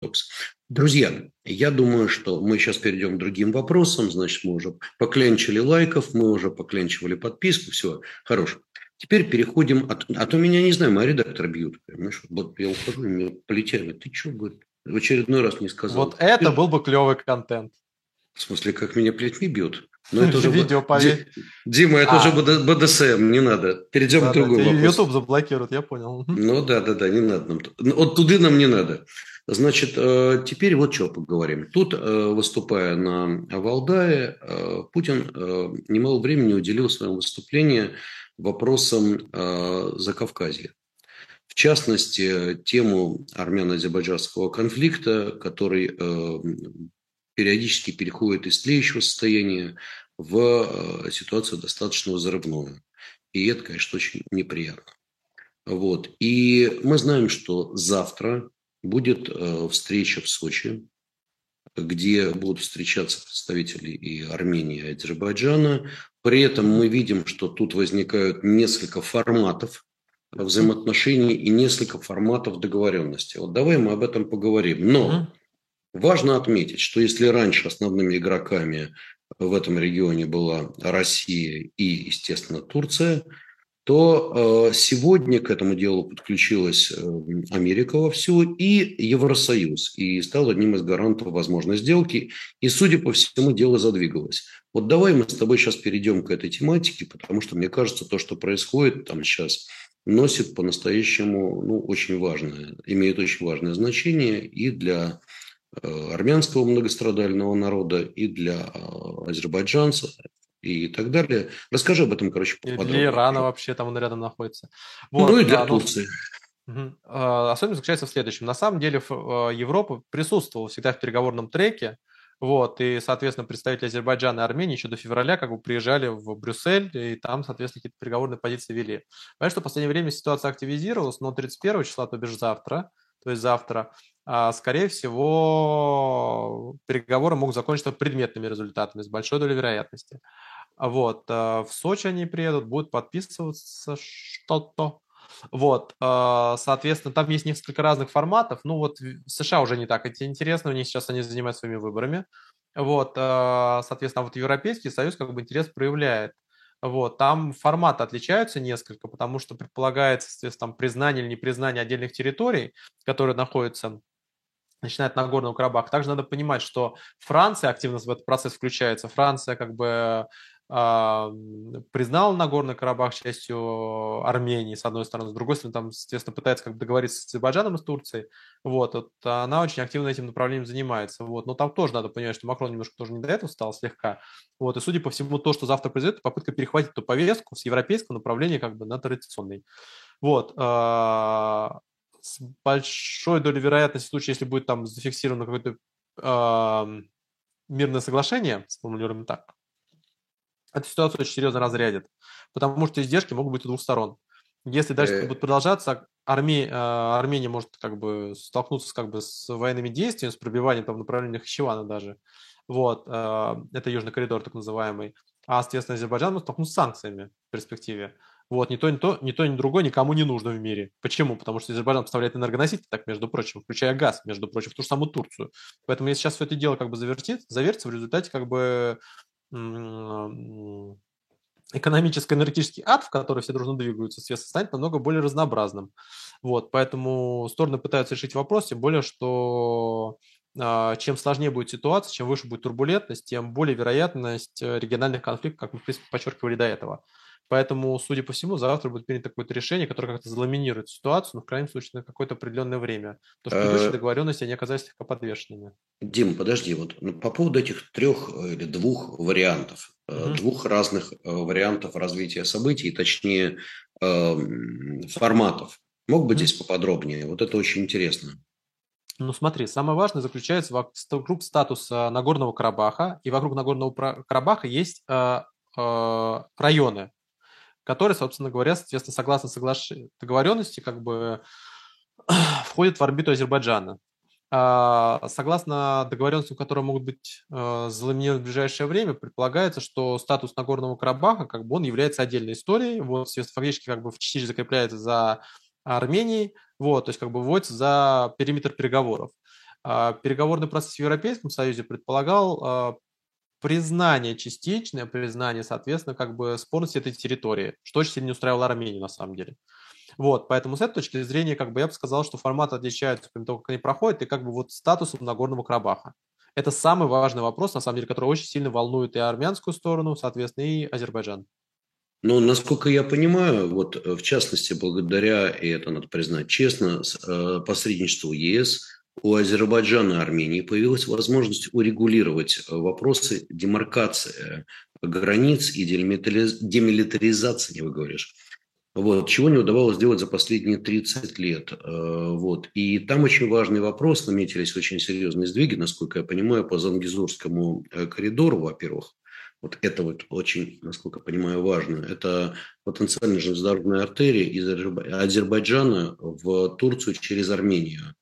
парадокс. Друзья, я думаю, что мы сейчас перейдем к другим вопросам. Значит, мы уже покленчили лайков, мы уже покленчивали подписку, все, хорош. Теперь переходим, а, а то меня, не знаю, мои редактор бьют. Понимаешь? Вот я ухожу, меня полетели. Ты что, говорит, в очередной раз не сказал. Вот это был бы клевый контент. В смысле, как меня плетьми бьют? Но это уже Видео, поверь. Дима, это а. уже БДСМ, не надо. Перейдем да, к другому да, вопрос. YouTube заблокирует, я понял. Ну да, да, да, не надо нам. Вот туды нам не надо. Значит, э, теперь вот что поговорим. Тут, э, выступая на Валдае, э, Путин немало времени уделил в своем выступлении вопросам Закавказья. В частности, тему армяно-азербайджанского конфликта, который периодически переходит из тлеющего состояния в ситуацию достаточно взрывную. И это, конечно, очень неприятно. Вот. И мы знаем, что завтра будет э, встреча в Сочи, где будут встречаться представители и Армении, и Азербайджана. При этом мы видим, что тут возникают несколько форматов взаимоотношений и несколько форматов договоренности. Вот давай мы об этом поговорим. Но важно отметить, что если раньше основными игроками в этом регионе была Россия и, естественно, Турция – то э, сегодня к этому делу подключилась э, Америка вовсю и Евросоюз, и стал одним из гарантов возможной сделки, и, судя по всему, дело задвигалось. Вот давай мы с тобой сейчас перейдем к этой тематике, потому что, мне кажется, то, что происходит там сейчас, носит по-настоящему ну, очень важное, имеет очень важное значение и для э, армянского многострадального народа, и для азербайджанцев, и так далее. Расскажи об этом, короче. Или Ирана вообще там он рядом находится. Вот, ну и для да, ну, Турции. Угу. Особенность заключается в следующем. На самом деле а, Европа присутствовала всегда в переговорном треке, вот, и, соответственно, представители Азербайджана и Армении еще до февраля как бы приезжали в Брюссель, и там, соответственно, какие-то переговорные позиции вели. Понятно, что в последнее время ситуация активизировалась, но 31 числа, то бишь завтра, то есть завтра, а, скорее всего, переговоры могут закончиться предметными результатами с большой долей вероятности. Вот, э, в Сочи они приедут, будут подписываться что-то. Вот, э, соответственно, там есть несколько разных форматов. Ну вот США уже не так интересно, у них сейчас они занимаются своими выборами. Вот, э, соответственно, вот Европейский Союз как бы интерес проявляет. Вот, там форматы отличаются несколько, потому что предполагается, соответственно, там признание или непризнание отдельных территорий, которые находятся начиная от Нагорного Карабаха. Также надо понимать, что Франция активно в этот процесс включается. Франция как бы признал Нагорный Карабах частью Армении, с одной стороны, с другой стороны, там, естественно, пытается как бы договориться с Азербайджаном и с Турцией, вот, вот, она очень активно этим направлением занимается, вот, но там тоже надо понимать, что Макрон немножко тоже не до этого стал слегка, вот, и судя по всему, то, что завтра произойдет, попытка перехватить эту повестку с европейского направления как бы на традиционный, вот, а, с большой долей вероятности в случае, если будет там зафиксировано какое-то мирное соглашение, сформулируем так, эта ситуация очень серьезно разрядит, потому что издержки могут быть у двух сторон. Если дальше это будет продолжаться, Армия, э, Армения может как бы столкнуться как бы с военными действиями, с пробиванием там в направлениях Хичевана даже. Вот, э, это южный коридор так называемый. А, соответственно, Азербайджан может столкнуться с санкциями в перспективе. Вот, ни то, ни то, ни то, ни другое никому не нужно в мире. Почему? Потому что Азербайджан поставляет энергоносители, так, между прочим, включая газ, между прочим, в ту же самую Турцию. Поэтому если сейчас все это дело как бы завертит, завертится, в результате как бы экономический энергетический ад, в который все дружно двигаются, свет станет намного более разнообразным. Вот, поэтому стороны пытаются решить вопрос, тем более, что а, чем сложнее будет ситуация, чем выше будет турбулентность, тем более вероятность э, региональных конфликтов, как мы, в принципе, подчеркивали до этого. Поэтому, судя по всему, завтра будет принято какое-то решение, которое как-то заламинирует ситуацию, но в крайнем случае на какое-то определенное время. То, что предыдущие э, договоренности, они оказались слегка подвешенными. Дим, подожди, вот ну, по поводу этих трех э, или двух вариантов, угу. двух разных вариантов развития событий, точнее эм, форматов. Мог бы угу. здесь поподробнее? Вот это очень интересно. Ну смотри, самое важное заключается вокруг статуса Нагорного Карабаха, и вокруг Нагорного Карабаха есть районы, которые, собственно говоря, соответственно, согласно соглаш... договоренности, как бы входят в орбиту Азербайджана. А, согласно договоренностям, которые могут быть э, заламинированы в ближайшее время, предполагается, что статус Нагорного Карабаха, как бы он является отдельной историей, вот, фактически как бы в части закрепляется за Арменией, вот, то есть как бы вводится за периметр переговоров. Переговорный процесс в Европейском Союзе предполагал признание, частичное признание, соответственно, как бы спорности этой территории, что очень сильно не устраивало Армению на самом деле. Вот, поэтому с этой точки зрения, как бы я бы сказал, что формат отличается по тому, как они проходят, и как бы вот статусом Нагорного Карабаха. Это самый важный вопрос, на самом деле, который очень сильно волнует и армянскую сторону, соответственно, и Азербайджан. Ну, насколько я понимаю, вот э, в частности, благодаря, и это надо признать честно, э, посредничеству ЕС, у Азербайджана и Армении появилась возможность урегулировать э, вопросы демаркации границ и демилитаризации, не вы говоришь, вот, чего не удавалось сделать за последние 30 лет. Вот. И там очень важный вопрос, наметились очень серьезные сдвиги, насколько я понимаю, по Зангизурскому коридору, во-первых, вот это вот очень, насколько понимаю, важно. Это потенциально железнодорожная артерия из Азербайджана в Турцию через Армению.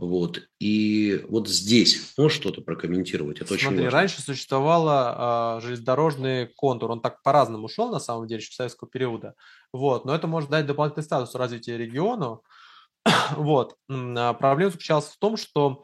Вот. И вот здесь можешь что-то прокомментировать? Это Смотри, очень важно. раньше существовал э, железнодорожный контур. Он так по-разному шел, на самом деле, еще советского периода. Вот. Но это может дать дополнительный статус развития региону. вот. А проблема заключалась в том, что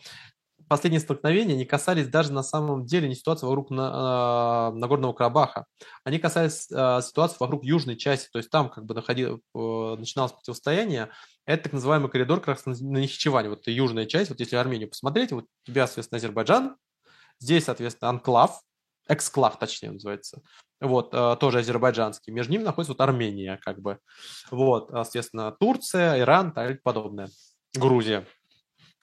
последние столкновения не касались даже на самом деле не ситуации вокруг на, э, Нагорного Карабаха. Они касались э, ситуации вокруг южной части, то есть там как бы находил, э, начиналось противостояние. Это так называемый коридор как раз на Нахичеване, вот южная часть, вот если Армению посмотреть, вот у тебя, соответственно, Азербайджан, здесь, соответственно, анклав, эксклав, точнее, называется, вот, э, тоже азербайджанский. Между ними находится вот Армения, как бы, вот, соответственно, Турция, Иран, так подобное, Грузия.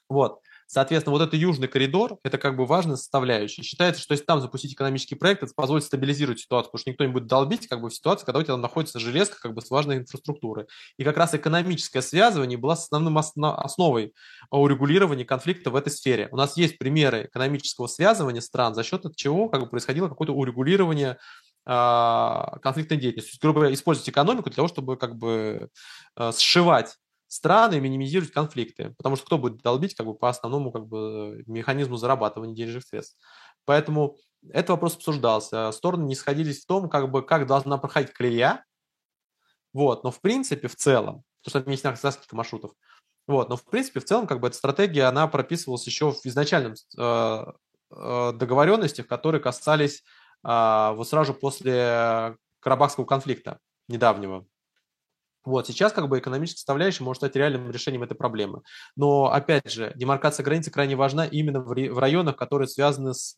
Вот. Соответственно, вот этот южный коридор – это как бы важная составляющая. Считается, что если там запустить экономический проект, это позволит стабилизировать ситуацию, потому что никто не будет долбить как бы в ситуации, когда у тебя там находится железка как бы с важной инфраструктурой. И как раз экономическое связывание было основным основой урегулирования конфликта в этой сфере. У нас есть примеры экономического связывания стран, за счет чего как бы происходило какое-то урегулирование а, конфликтной деятельности. То есть, грубо говоря, использовать экономику для того, чтобы как бы а, сшивать страны минимизировать конфликты, потому что кто будет долбить как бы по основному как бы механизму зарабатывания денежных средств. Поэтому этот вопрос обсуждался. Стороны не сходились в том, как бы как должна проходить колея, вот, но в принципе, в целом, потому что есть несколько маршрутов, вот, но в принципе, в целом, как бы эта стратегия, она прописывалась еще в изначальном э, э, договоренностях, которые касались э, вот сразу после Карабахского конфликта недавнего. Вот, сейчас как бы экономическая составляющая может стать реальным решением этой проблемы. Но, опять же, демаркация границы крайне важна именно в, районах, которые связаны с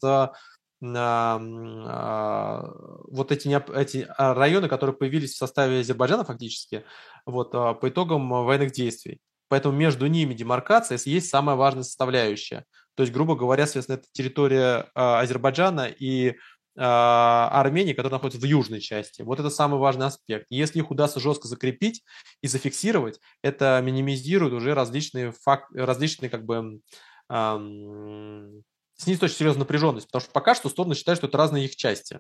а, а, вот эти, эти а, районы, которые появились в составе Азербайджана фактически, вот, по итогам военных действий. Поэтому между ними демаркация есть самая важная составляющая. То есть, грубо говоря, соответственно, это территория Азербайджана и Армении, которая находится в южной части. Вот это самый важный аспект. Если их удастся жестко закрепить и зафиксировать, это минимизирует уже различные, фак... различные как бы эм... снизит очень серьезную напряженность, потому что пока что стороны считают, что это разные их части,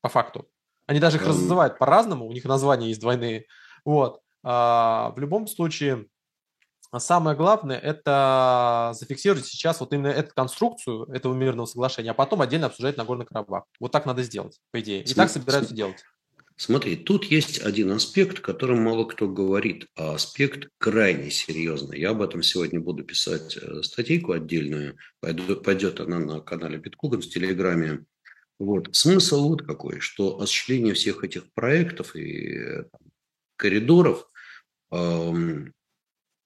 по факту. Они даже их называют по-разному, у них названия есть двойные. Вот. А, в любом случае, а самое главное – это зафиксировать сейчас вот именно эту конструкцию этого мирного соглашения, а потом отдельно обсуждать Нагорный Карабах. Вот так надо сделать, по идее. И Смотри, так собираются делать. Смотри, тут есть один аспект, о котором мало кто говорит, а аспект крайне серьезный. Я об этом сегодня буду писать э, статейку отдельную. Пойдет, она на канале Биткуган в Телеграме. Вот. Смысл вот какой, что осуществление всех этих проектов и э, там, коридоров эм,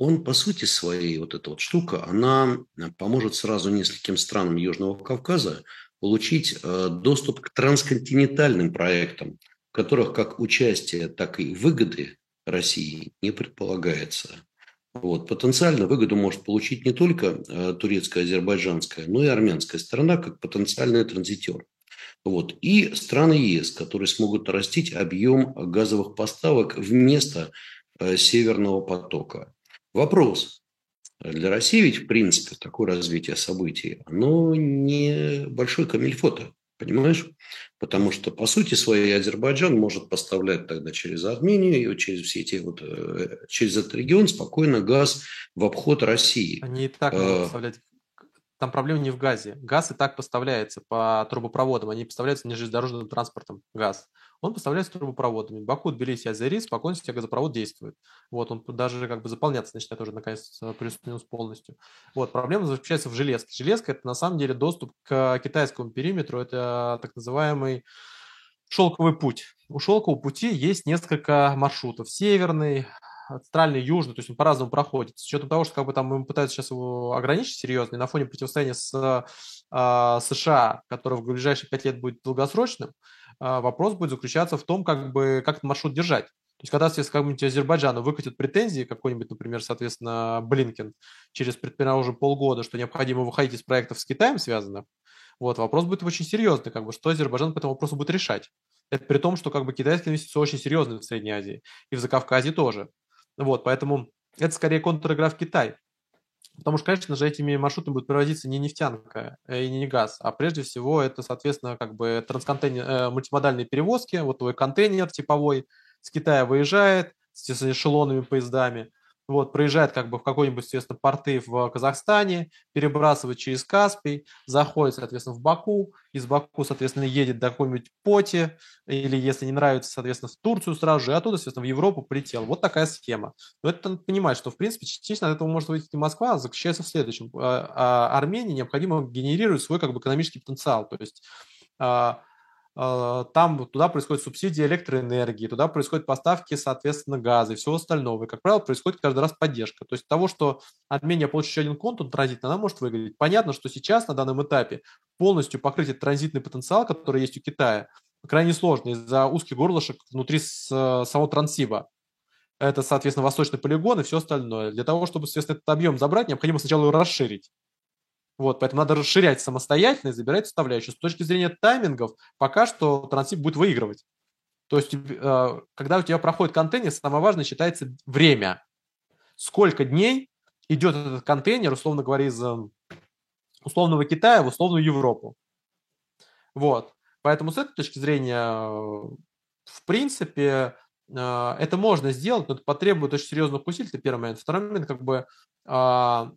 он по сути своей, вот эта вот штука, она э, поможет сразу нескольким странам Южного Кавказа получить э, доступ к трансконтинентальным проектам, в которых как участие, так и выгоды России не предполагается. Вот. Потенциально выгоду может получить не только э, турецкая, азербайджанская, но и армянская сторона, как потенциальный транзитер. Вот. И страны ЕС, которые смогут нарастить объем газовых поставок вместо Северного потока. Вопрос. Для России ведь, в принципе, такое развитие событий, оно не большой камильфото, понимаешь? Потому что, по сути своей, Азербайджан может поставлять тогда через Армению и через все эти вот, э, через этот регион спокойно газ в обход России. Они и так могут а, поставлять там проблема не в газе. Газ и так поставляется по трубопроводам, они поставляются железнодорожным транспортом, газ. Он поставляется трубопроводами. Баку, Тбилиси, Азерис, спокойно себе газопровод действует. Вот, он даже как бы заполняться начинает уже наконец плюс-минус полностью. Вот, проблема заключается в железке. Железка – это на самом деле доступ к китайскому периметру, это так называемый шелковый путь. У шелкового пути есть несколько маршрутов. Северный, центральный, южный, то есть он по-разному проходит. С учетом того, что как бы там мы пытаются сейчас его ограничить серьезно, на фоне противостояния с э, США, которое в ближайшие пять лет будет долгосрочным, вопрос будет заключаться в том, как бы как этот маршрут держать. То есть, когда, соответственно, какому-нибудь Азербайджану выкатит претензии, какой-нибудь, например, соответственно, Блинкен через, предпримерно, уже полгода, что необходимо выходить из проектов с Китаем связанных, вот, вопрос будет очень серьезный, как бы, что Азербайджан по этому вопросу будет решать. Это при том, что как бы китайские инвестиции очень серьезные в Средней Азии и в Закавказье тоже. Вот, поэтому это скорее контр-игра в Китай. Потому что, конечно же, этими маршрутами будет проводиться не нефтянка э, и не газ, а прежде всего это, соответственно, как бы трансконтейнер, э, мультимодальные перевозки. Вот твой контейнер типовой с Китая выезжает с эшелонными поездами, вот, проезжает как бы в какой-нибудь, соответственно, порты в Казахстане, перебрасывает через Каспий, заходит, соответственно, в Баку, из Баку, соответственно, едет до какой-нибудь Поти, или, если не нравится, соответственно, в Турцию сразу же, и оттуда, соответственно, в Европу полетел. Вот такая схема. Но это надо понимать, что, в принципе, частично от этого может выйти не Москва, а заключается в следующем. А, а Армении необходимо генерировать свой как бы экономический потенциал, то есть а, там туда происходит субсидия электроэнергии, туда происходят поставки, соответственно, газа и всего остального. И, как правило, происходит каждый раз поддержка. То есть того, что Армения получит еще один контур транзитный, она может выглядеть. Понятно, что сейчас на данном этапе полностью покрыть этот транзитный потенциал, который есть у Китая, крайне сложно из-за узких горлышек внутри самого Транссиба. Это, соответственно, восточный полигон и все остальное. Для того, чтобы, соответственно, этот объем забрать, необходимо сначала его расширить. Вот, поэтому надо расширять самостоятельно и забирать составляющую. С точки зрения таймингов, пока что трансип будет выигрывать. То есть, э, когда у тебя проходит контейнер, самое важное считается время. Сколько дней идет этот контейнер, условно говоря, из э, условного Китая в условную Европу. Вот. Поэтому с этой точки зрения, в принципе, э, это можно сделать, но это потребует очень серьезных усилий, это первый момент. Второй момент, как бы, а,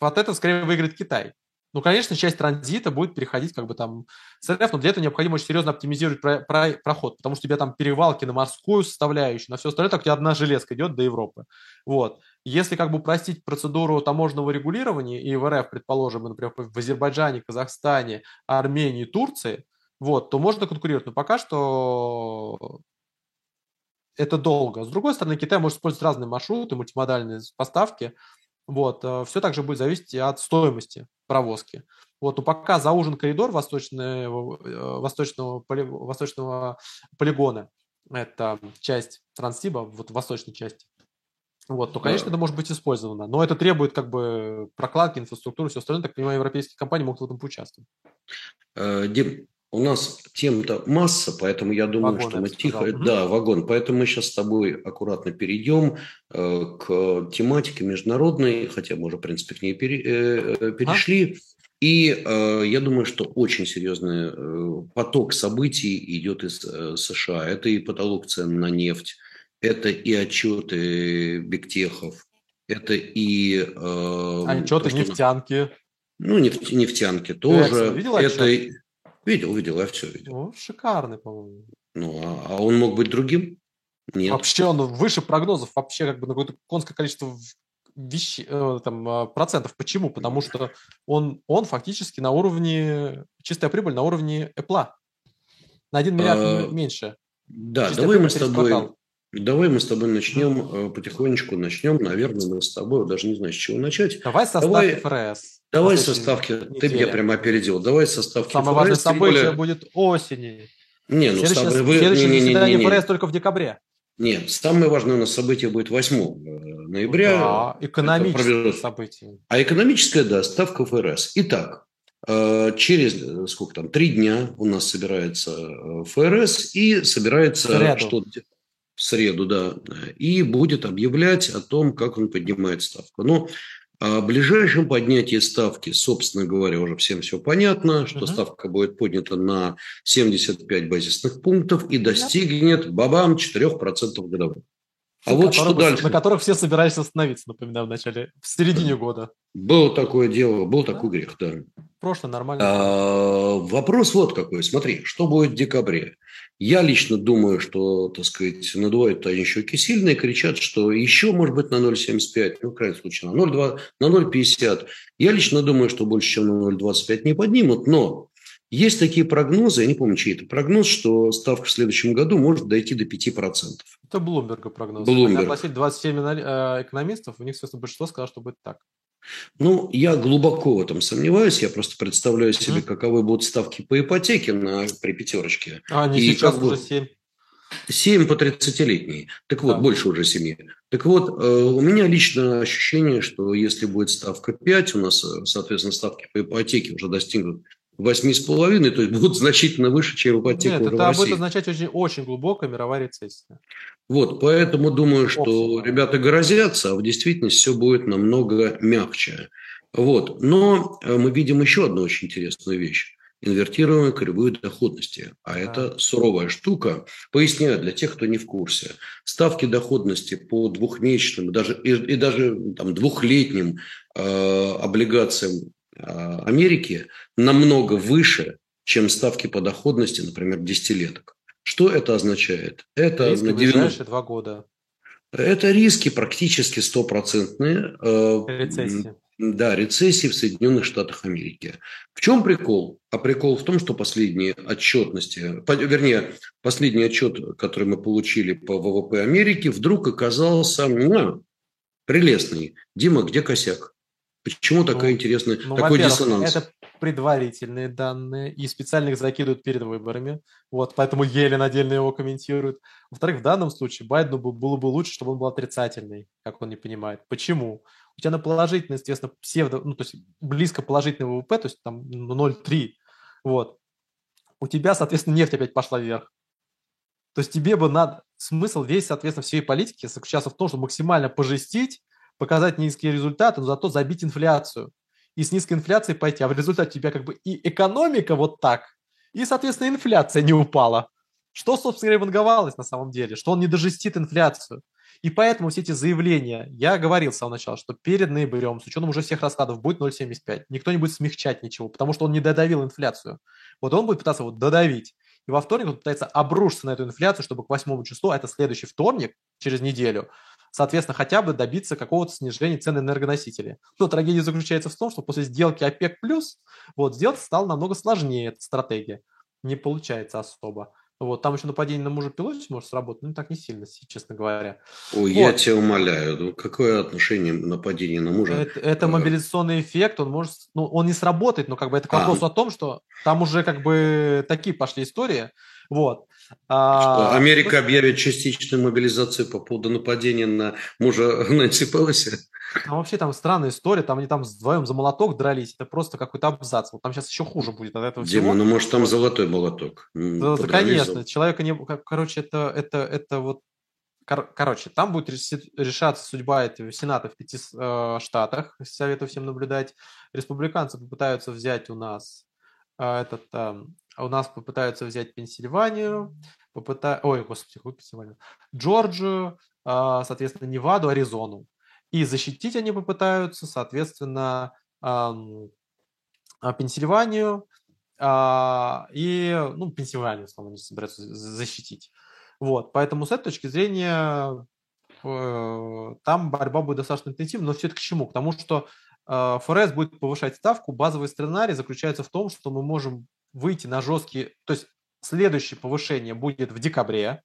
от этого скорее выиграет Китай. Ну, конечно, часть транзита будет переходить как бы там с РФ, но для этого необходимо очень серьезно оптимизировать про, про, проход, потому что у тебя там перевалки на морскую составляющую, на все остальное, так у тебя одна железка идет до Европы. Вот. Если как бы упростить процедуру таможенного регулирования и в РФ, предположим, например, в Азербайджане, Казахстане, Армении, Турции, вот, то можно конкурировать. Но пока что это долго. С другой стороны, Китай может использовать разные маршруты, мультимодальные поставки, вот, э, все также будет зависеть от стоимости провозки. Вот, но пока заужен коридор восточного, э, восточного, восточного полигона, это часть Транссиба, вот восточной части, вот, то, конечно, да. это может быть использовано. Но это требует как бы прокладки, инфраструктуры, все остальное. Так понимаю, европейские компании могут в этом поучаствовать. Э, Дим, у нас тем-то масса, поэтому я думаю, вагон, что мы тихо... Сказал. Да, вагон. Поэтому мы сейчас с тобой аккуратно перейдем э, к тематике международной, хотя мы уже, в принципе, к ней пере, э, э перешли. А? И э, я думаю, что очень серьезный э, поток событий идет из э, США. Это и потолок цен на нефть, это и отчеты бигтехов, это и... Э, отчеты нефтянки. Ну, нефть, нефтянки тоже. Видел это, отчет? Видел, видел, я все видел. Ну, шикарный, по-моему. Ну, а, а он мог быть другим? Нет. Вообще он выше прогнозов, вообще как бы на какое-то конское количество вещей, э, там, а, процентов. Почему? Потому что он, он фактически на уровне, чистая прибыль на уровне Apple. На 1 миллиард а, меньше. Да, чистая давай мы с тобой... Давай мы с тобой начнем э, потихонечку, начнем, наверное, мы с тобой, даже не знаю, с чего начать. Давай со давай, ФРС. Давай со ставки, ты меня прямо опередил, давай со ставки Самое ФРС, важное событие более... будет осенью. Не, ну, следующее, став... вы... следующее не, не, не, не, не. ФРС только в декабре. Нет, самое важное у нас событие будет 8 э, ноября. Да, экономическое событие. А экономическое, да, ставка ФРС. Итак, э, через сколько там, три дня у нас собирается ФРС и собирается что в среду, да, и будет объявлять о том, как он поднимает ставку. Но о ближайшем поднятии ставки, собственно говоря, уже всем все понятно, что uh-huh. ставка будет поднята на 75 базисных пунктов и достигнет, бабам, 4% годовых. А вот что дальше? На которых все собирались остановиться, напоминаю, в начале, в середине года. Было такое дело, был да? такой грех, да. Прошлое нормально. А, вопрос вот какой. Смотри, что будет в декабре? Я лично думаю, что, так сказать, надувают они щеки сильно и кричат, что еще, может быть, на 0,75, ну, в крайнем случае, на 0,2, на 0,50. Я лично думаю, что больше, чем на 0,25 не поднимут, но есть такие прогнозы, я не помню, чей это прогноз, что ставка в следующем году может дойти до 5%. Это Блумберга прогноз. Блумберг. Они огласили 27 э, экономистов, у них, собственно, большинство сказало, что будет так. Ну, я глубоко в этом сомневаюсь. Я просто представляю себе, каковы будут ставки по ипотеке на, при пятерочке. А, они и сейчас уже 7. 7 по 30-летней. Так вот, да. больше уже 7. Так вот, э, у меня лично ощущение, что если будет ставка 5, у нас, э, соответственно, ставки по ипотеке уже достигнут 8,5, то есть будут значительно выше, чем ипотека Нет, это будет означать очень, очень глубокая мировая рецессия. Вот, поэтому думаю, что ребята грозятся, а в действительности все будет намного мягче. Вот. Но э, мы видим еще одну очень интересную вещь инвертируемой кривой доходности. А это суровая штука. Поясняю для тех, кто не в курсе. Ставки доходности по двухмесячным даже, и, и даже там, двухлетним э, облигациям а, Америки намного выше, чем ставки по доходности, например, десятилеток. Что это означает? Это риски на 90... два года. Это риски практически стопроцентные. Э, рецессии. Да, рецессии в Соединенных Штатах Америки. В чем прикол? А прикол в том, что последние отчетности, вернее, последний отчет, который мы получили по ВВП Америки, вдруг оказался ну, прелестный. Дима, где косяк? Почему ну, такая интересная, ну, такой диссонанс? Это предварительные данные, и специально их закидывают перед выборами. Вот, поэтому Елен отдельно его комментирует. Во-вторых, в данном случае Байдену было бы лучше, чтобы он был отрицательный, как он не понимает. Почему? У тебя на положительный, естественно, псевдо, ну, то есть близко положительный ВВП, то есть там 0,3, вот. У тебя, соответственно, нефть опять пошла вверх. То есть тебе бы надо, смысл весь, соответственно, всей политики заключался в том, чтобы максимально пожестить, показать низкие результаты, но зато забить инфляцию. И с низкой инфляцией пойти. А в результате у тебя как бы и экономика вот так, и, соответственно, инфляция не упала. Что, собственно говоря, ванговалось на самом деле? Что он не дожестит инфляцию. И поэтому все эти заявления, я говорил с самого начала, что перед ноябрем, с учетом уже всех раскладов, будет 0,75. Никто не будет смягчать ничего, потому что он не додавил инфляцию. Вот он будет пытаться вот додавить. И во вторник он пытается обрушиться на эту инфляцию, чтобы к 8 числу, а это следующий вторник, через неделю, соответственно, хотя бы добиться какого-то снижения цен энергоносителей. Но трагедия заключается в том, что после сделки ОПЕК+, вот, сделать стало намного сложнее эта стратегия. Не получается особо. Вот, там еще нападение на мужа пилоте может сработать, но так не сильно, честно говоря. Ой, вот. я тебя умоляю, ну какое отношение нападение на мужа? Это, это мобилизационный эффект, он может, ну, он не сработает, но как бы это к а. вопросу а. о том, что там уже как бы такие пошли истории, вот. А, Америка объявит частичную мобилизацию по поводу нападения на мужа Нэнси Пелоси? Там вообще там странная история, там они там вдвоем за молоток дрались, это просто какой-то абзац. Вот там сейчас еще хуже будет от этого Дима, всего. ну может там золотой молоток? Да, да конечно, человека не... Короче, это, это, это вот... Короче, там будет решаться судьба этого Сената в пяти э, штатах, советую всем наблюдать. Республиканцы попытаются взять у нас этот... Э, у нас попытаются взять Пенсильванию, попыта... Ой, господи, какую Пенсильванию? Джорджию, э, соответственно, Неваду, Аризону. И защитить они попытаются, соответственно, а, Пенсильванию а, и, ну, Пенсильванию, условно, они собираются защитить. Вот, поэтому с этой точки зрения э, там борьба будет достаточно интенсивна, но все это к чему? К тому, что ФРС будет повышать ставку, базовый сценарий заключается в том, что мы можем выйти на жесткие, то есть следующее повышение будет в декабре,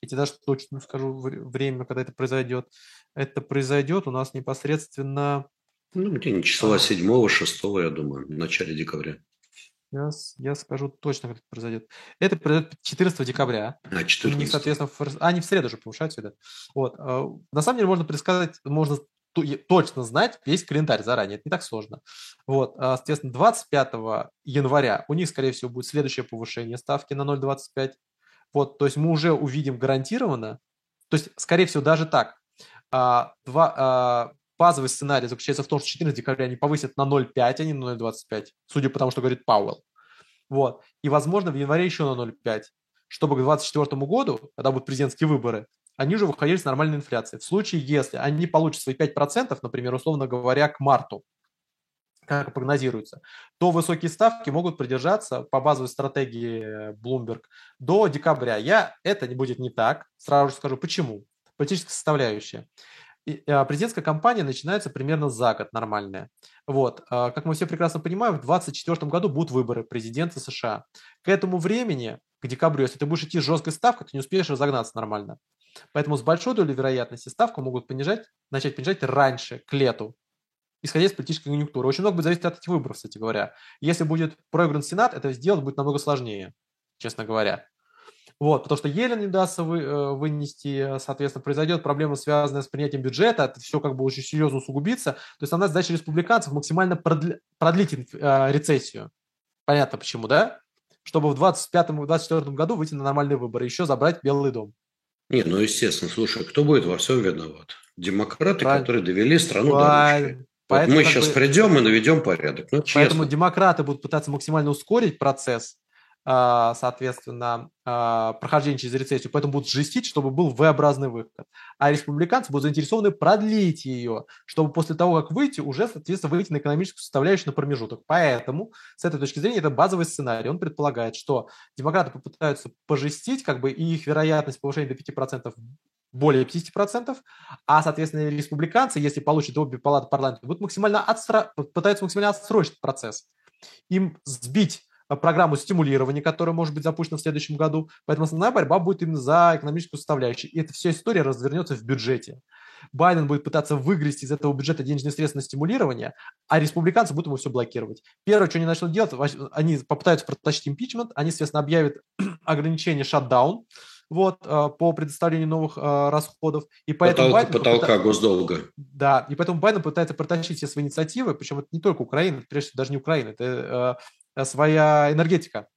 я тебе даже точно скажу время, когда это произойдет. Это произойдет у нас непосредственно... Ну, день числа 7 6 я думаю, в начале декабря. Сейчас я скажу точно, как это произойдет. Это произойдет 14 декабря. А, 14. У них, соответственно, фор... а, они в среду же повышаются, да. Вот. А, на самом деле можно предсказать, можно точно знать весь календарь заранее. Это не так сложно. Вот, а, соответственно, 25 января у них, скорее всего, будет следующее повышение ставки на 0,25. Вот, то есть мы уже увидим гарантированно, то есть, скорее всего, даже так, а, два, а, базовый сценарий заключается в том, что 14 декабря они повысят на 0,5, а не на 0,25, судя по тому, что говорит Пауэлл. Вот. И, возможно, в январе еще на 0,5, чтобы к 2024 году, когда будут президентские выборы, они уже выходили с нормальной инфляцией. В случае, если они получат свои 5%, например, условно говоря, к марту, как прогнозируется, то высокие ставки могут продержаться по базовой стратегии Bloomberg до декабря. Я, это не будет не так, сразу же скажу, почему. Политическая составляющая. А, президентская кампания начинается примерно за год нормальная. Вот. А, как мы все прекрасно понимаем, в 2024 году будут выборы президента США. К этому времени, к декабрю, если ты будешь идти с жесткой ставкой, ты не успеешь разогнаться нормально. Поэтому с большой долей вероятности ставку могут понижать, начать понижать раньше, к лету, исходя из политической конъюнктуры. Очень много будет зависеть от этих выборов, кстати говоря. Если будет проигран Сенат, это сделать будет намного сложнее, честно говоря. Вот, потому что Елен не удастся вы, э, вынести, соответственно, произойдет проблема, связанная с принятием бюджета, это все как бы очень серьезно усугубится. То есть основная задача республиканцев максимально продли, продлить э, рецессию. Понятно почему, да? Чтобы в 2025-2024 году выйти на нормальные выборы, еще забрать Белый дом. Не, ну естественно, слушай, кто будет во всем виноват? Демократы, Правильно. которые довели страну Правильно. до ручки. Поэтому, вот мы сейчас бы, придем и наведем порядок. Ну, поэтому демократы будут пытаться максимально ускорить процесс, соответственно, а, прохождение через рецессию, поэтому будут жестить, чтобы был V-образный выход. А республиканцы будут заинтересованы продлить ее, чтобы после того, как выйти, уже, соответственно, выйти на экономическую составляющую на промежуток. Поэтому, с этой точки зрения, это базовый сценарий. Он предполагает, что демократы попытаются пожестить, как бы, и их вероятность повышения до 5% более 50%, а, соответственно, республиканцы, если получат обе палаты парламента, будут максимально отстра... пытаются максимально отсрочить процесс. Им сбить программу стимулирования, которая может быть запущена в следующем году. Поэтому основная борьба будет именно за экономическую составляющую. И эта вся история развернется в бюджете. Байден будет пытаться выгрести из этого бюджета денежные средства на стимулирование, а республиканцы будут ему все блокировать. Первое, что они начнут делать, они попытаются протащить импичмент, они, соответственно, объявят ограничение шатдаун, вот, э, по предоставлению новых э, расходов. И поэтому Потолка, Байден потолка попыта... госдолга. Да, и поэтому Байден пытается протащить все свои инициативы, причем это не только Украина, прежде всего даже не Украина, это Э, своя энергетика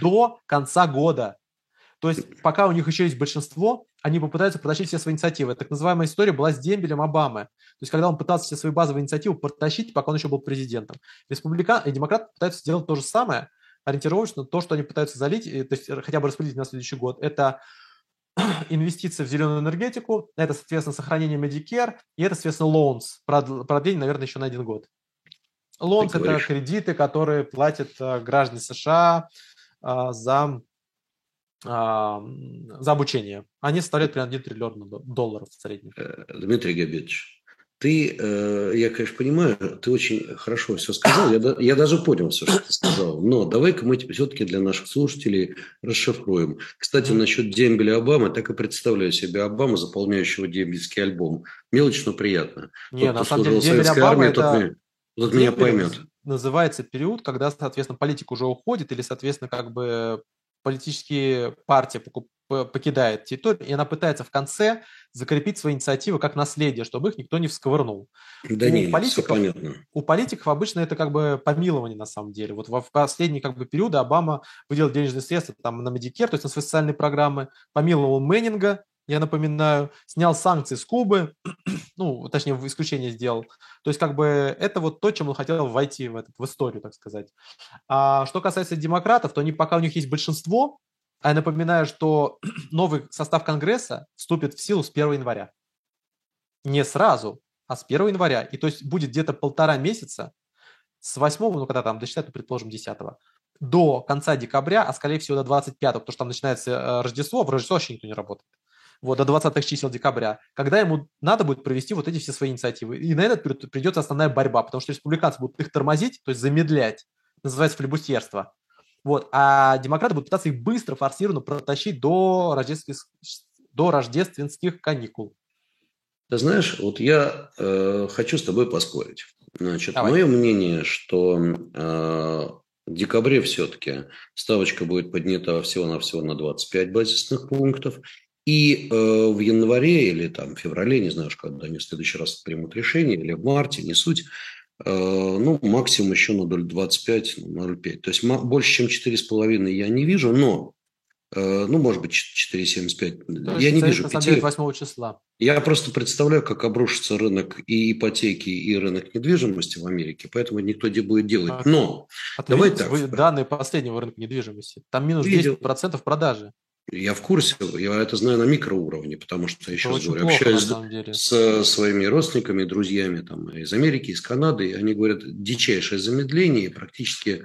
до конца года. То есть пока у них еще есть большинство, они попытаются протащить все свои инициативы. Так называемая история была с дембелем Обамы. То есть когда он пытался все свои базовые инициативы протащить, пока он еще был президентом. Республикан и демократы пытаются сделать то же самое, ориентировочно то, что они пытаются залить, то есть хотя бы распределить на следующий год, это инвестиции в зеленую энергетику, это, соответственно, сохранение Medicare, и это, соответственно, loans, продление, наверное, еще на один год. Лонс – это кредиты, которые платят э, граждане США э, за, а, за обучение. Они составляют примерно 1 триллион долларов в среднем. Э, Дмитрий Габитович, ты, я, конечно, понимаю, ты очень хорошо все сказал, я, я даже понял все, что ты сказал, но давай-ка мы все-таки для наших слушателей расшифруем. Кстати, насчет дембеля Обамы, так и представляю себе Обаму, заполняющего дембельский альбом. Мелочь, но приятно. Не, Тот, на самом деле, дембель Обамы армии, это... Вот меня поймет. Называется период, когда, соответственно, политик уже уходит или, соответственно, как бы политические партии покидает территорию, и она пытается в конце закрепить свои инициативы как наследие, чтобы их никто не всковырнул. Да у не, политиков, все понятно. У политиков обычно это как бы помилование на самом деле. Вот в последние как бы периоды Обама выделил денежные средства там на Medicare, то есть на свои социальные программы, помиловал Мэннинга, я напоминаю, снял санкции с Кубы, ну, точнее, исключение сделал. То есть, как бы, это вот то, чем он хотел войти в, этот, в историю, так сказать. А что касается демократов, то они, пока у них есть большинство, а я напоминаю, что новый состав Конгресса вступит в силу с 1 января. Не сразу, а с 1 января. И то есть будет где-то полтора месяца с 8, ну, когда там досчитать, ну, предположим, 10 до конца декабря, а скорее всего до 25, потому что там начинается э, Рождество, в Рождество вообще никто не работает вот, до 20 чисел декабря, когда ему надо будет провести вот эти все свои инициативы. И на этот период придется основная борьба, потому что республиканцы будут их тормозить, то есть замедлять, называется флебустерство. Вот, а демократы будут пытаться их быстро, форсированно протащить до рождественских, до рождественских каникул. Ты знаешь, вот я э, хочу с тобой поспорить. Значит, Давай. мое мнение, что э, в декабре все-таки ставочка будет поднята всего-навсего на 25 базисных пунктов, и э, в январе или там в феврале, не знаю, когда они в следующий раз примут решение, или в марте, не суть, э, ну, максимум еще на 0,25, 0,5. То есть больше, чем 4,5 я не вижу, но, э, ну, может быть, 4,75. Я не вижу. На самом деле 8 числа. Я просто представляю, как обрушится рынок и ипотеки, и рынок недвижимости в Америке, поэтому никто не будет делать. А, но, а давай так. Вы данные последнего рынка недвижимости. Там минус Видел. 10% продажи. Я в курсе, я это знаю на микроуровне, потому что, еще раз говорю, плохо, общаюсь с своими родственниками, друзьями там, из Америки, из Канады, и они говорят, дичайшее замедление, практически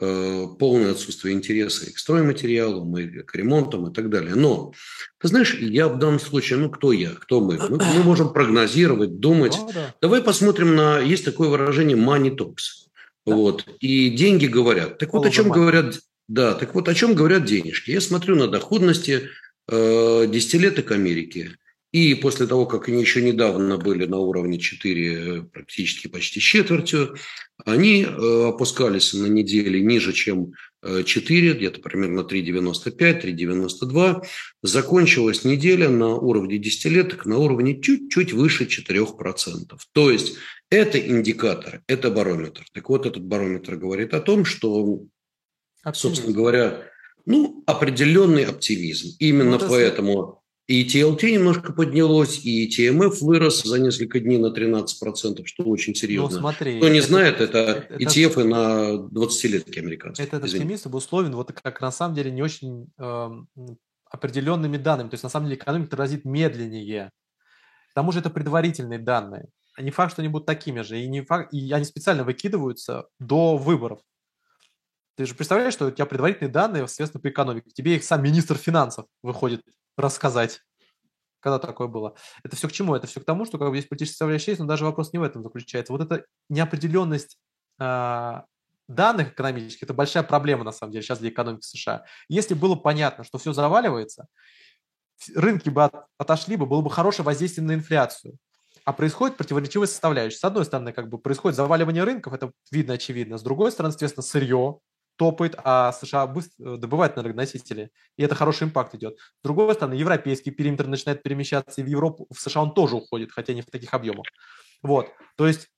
э, полное отсутствие интереса и к стройматериалам, и к ремонтам и так далее. Но, ты знаешь, я в данном случае, ну, кто я, кто мы? Мы, мы можем прогнозировать, думать. О, да. Давай посмотрим на, есть такое выражение money talks. Да. Вот. И деньги говорят. Так вот, о чем говорят да, так вот о чем говорят денежки. Я смотрю на доходности э, десятилеток Америки. И после того, как они еще недавно были на уровне 4, практически почти четвертью, они э, опускались на неделе ниже, чем 4, э, где-то примерно 3,95, 3,92. Закончилась неделя на уровне десятилеток на уровне чуть-чуть выше 4%. То есть это индикатор, это барометр. Так вот, этот барометр говорит о том, что Оптимизм. собственно говоря, ну, определенный оптимизм. Именно ну, поэтому и TLT немножко поднялось, и TMF вырос за несколько дней на 13%, что очень ну, серьезно. Ну, смотри, Кто не это, знает, это, это ETF это, на 20-летки американские. Этот оптимизм обусловлен вот как на самом деле не очень э, определенными данными. То есть на самом деле экономика тормозит медленнее. К тому же это предварительные данные. Не факт, что они будут такими же. И, не факт, и они специально выкидываются до выборов. Ты же представляешь, что у тебя предварительные данные, соответственно, по экономике. Тебе их сам министр финансов выходит рассказать. Когда такое было? Это все к чему? Это все к тому, что как бы есть политическая составляющая, но даже вопрос не в этом заключается. Вот эта неопределенность э, данных экономических – это большая проблема, на самом деле, сейчас для экономики США. Если было понятно, что все заваливается, рынки бы от, отошли бы, было бы хорошее воздействие на инфляцию. А происходит противоречивая составляющая. С одной стороны, как бы происходит заваливание рынков, это видно очевидно. С другой стороны, соответственно, сырье, топает, а США быстро э, добывает энергоносители, и это хороший импакт идет. С другой стороны, европейский периметр начинает перемещаться, и в Европу, в США он тоже уходит, хотя не в таких объемах. Вот, то есть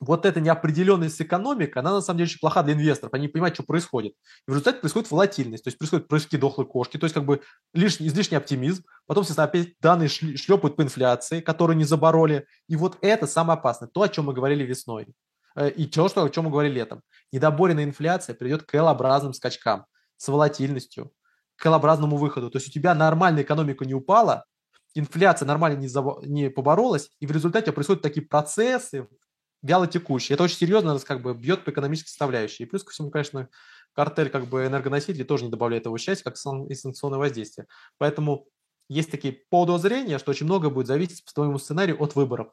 вот эта неопределенность экономики, она на самом деле очень плоха для инвесторов. Они не понимают, что происходит. И в результате происходит волатильность, то есть происходят прыжки дохлой кошки, то есть как бы лишний, излишний оптимизм. Потом, естественно, опять данные шлепают по инфляции, которые не забороли. И вот это самое опасное, то, о чем мы говорили весной. Э, и то, что, о чем мы говорили летом. Недоборенная инфляция приведет к L-образным скачкам с волатильностью, к L-образному выходу. То есть у тебя нормальная экономика не упала, инфляция нормально не, забо- не поборолась, и в результате происходят такие процессы вялотекущие. Это очень серьезно как бы бьет по экономической составляющей. И плюс ко всему, конечно, картель как бы энергоносителей тоже не добавляет его счастья, как и санкционное воздействие. Поэтому есть такие подозрения, что очень много будет зависеть по твоему сценарию от выборов.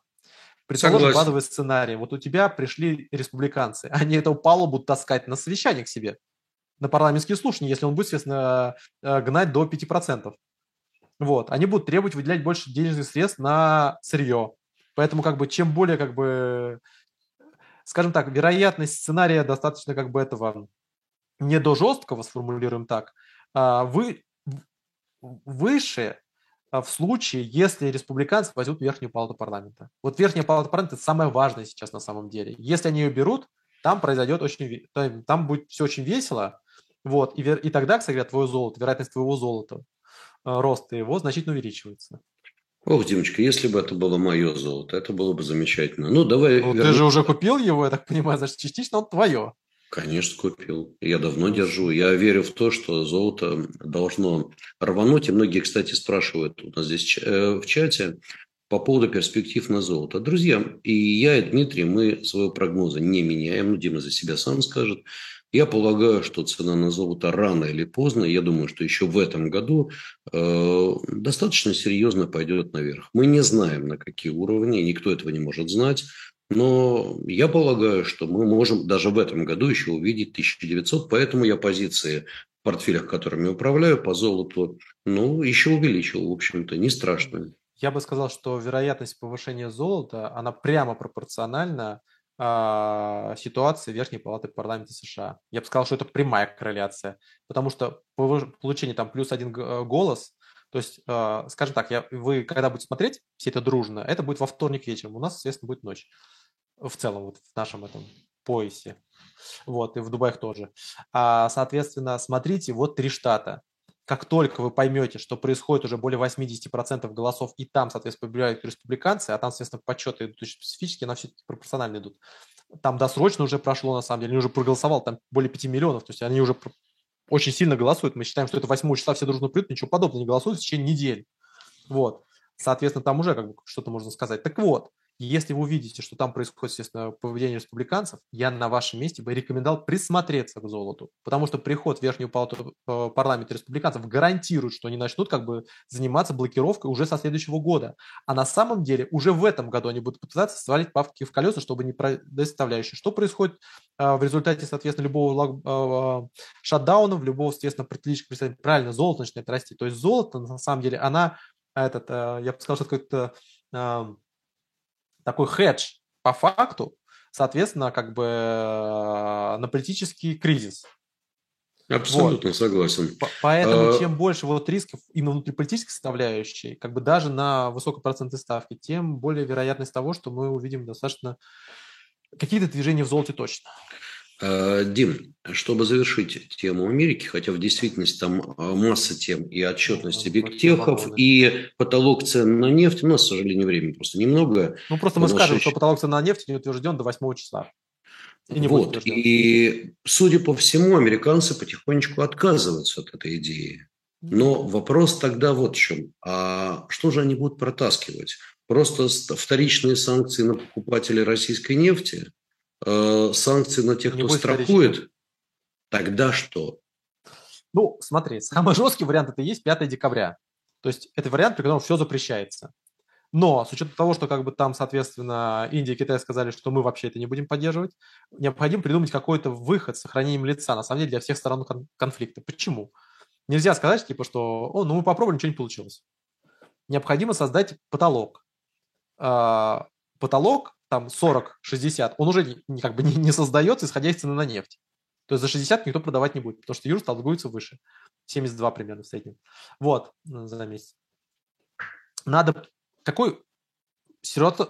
Предположим, базовый сценарий. Вот у тебя пришли республиканцы. Они эту палубу будут таскать на совещание к себе, на парламентские слушания, если он будет, естественно, э, гнать до 5%. Вот. Они будут требовать выделять больше денежных средств на сырье. Поэтому как бы чем более как бы, скажем так, вероятность сценария достаточно как бы этого не до жесткого, сформулируем так, а вы выше, в случае, если республиканцы возьмут верхнюю палату парламента. Вот верхняя палата парламента – это самое важное сейчас на самом деле. Если они ее берут, там произойдет очень, там будет все очень весело, вот, и, и тогда, кстати говоря, твое золото, вероятность твоего золота, а, роста его значительно увеличивается. Ох, Димочка, если бы это было мое золото, это было бы замечательно. Ну, давай... Ну, вернем... ты же уже купил его, я так понимаю, значит, частично он твое. Конечно, купил. Я давно держу. Я верю в то, что золото должно рвануть. И многие, кстати, спрашивают у нас здесь э, в чате по поводу перспектив на золото. Друзья, и я, и Дмитрий, мы своего прогноза не меняем. Ну, Дима за себя сам скажет. Я полагаю, что цена на золото рано или поздно, я думаю, что еще в этом году э, достаточно серьезно пойдет наверх. Мы не знаем, на какие уровни, никто этого не может знать. Но я полагаю, что мы можем даже в этом году еще увидеть 1900, поэтому я позиции в портфелях, которыми управляю по золоту, ну, еще увеличил, в общем-то, не страшно. Я бы сказал, что вероятность повышения золота, она прямо пропорциональна э, ситуации Верхней Палаты парламента США. Я бы сказал, что это прямая корреляция, потому что получение там плюс один э, голос, то есть, э, скажем так, я, вы когда будете смотреть все это дружно, это будет во вторник вечером, у нас, естественно, будет ночь в целом вот в нашем этом поясе. Вот, и в Дубаях тоже. А, соответственно, смотрите, вот три штата. Как только вы поймете, что происходит уже более 80% голосов, и там, соответственно, побеждают республиканцы, а там, соответственно, подсчеты идут очень специфические, на все пропорционально идут. Там досрочно уже прошло, на самом деле, они уже проголосовал, там более 5 миллионов, то есть они уже очень сильно голосуют. Мы считаем, что это 8 числа все дружно придут, ничего подобного не голосуют в течение недели. Вот. Соответственно, там уже как бы что-то можно сказать. Так вот, если вы увидите, что там происходит, естественно, поведение республиканцев, я на вашем месте бы рекомендовал присмотреться к золоту, потому что приход в Верхнюю палату э, парламента республиканцев гарантирует, что они начнут как бы заниматься блокировкой уже со следующего года. А на самом деле уже в этом году они будут пытаться свалить павки в колеса, чтобы не предоставляющие. Что происходит э, в результате, соответственно, любого э, шатдауна, любого, соответственно, политического правильно, золото начинает расти. То есть золото, на самом деле, она, этот, я бы сказал, что какой-то такой хедж по факту, соответственно, как бы э, на политический кризис. Абсолютно вот. согласен. Поэтому а... чем больше вот рисков именно внутриполитической составляющей, как бы даже на высокой процентной ставке, тем более вероятность того, что мы увидим достаточно какие-то движения в золоте точно. Э, Дим, чтобы завершить тему Америки, хотя в действительности там э, масса тем и отчетности бигтехов, и потолок цен на нефть, у нас, к сожалению, времени просто немного. Ну, просто мы скажем, что потолок цен на нефть не утвержден до 8 числа. И, не вот, и, судя по всему, американцы потихонечку отказываются от этой идеи. Но вопрос тогда вот в чем. А что же они будут протаскивать? Просто вторичные санкции на покупателей российской нефти – э, санкции на тех, кто страхует, тогда что? Ну, смотри, самый жесткий вариант это и есть 5 декабря. То есть это вариант, при котором все запрещается. Но с учетом того, что как бы там, соответственно, Индия и Китай сказали, что мы вообще это не будем поддерживать, необходимо придумать какой-то выход с сохранением лица, на самом деле, для всех сторон конфликта. Почему? Нельзя сказать, типа, что, о, ну мы попробовали, ничего не получилось. Необходимо создать потолок. А, потолок там 40-60, он уже не, как бы не, не создается, исходя из цены на нефть. То есть за 60 никто продавать не будет, потому что Юр торгуется выше. 72 примерно в среднем. Вот, за месяц. Надо... Какой,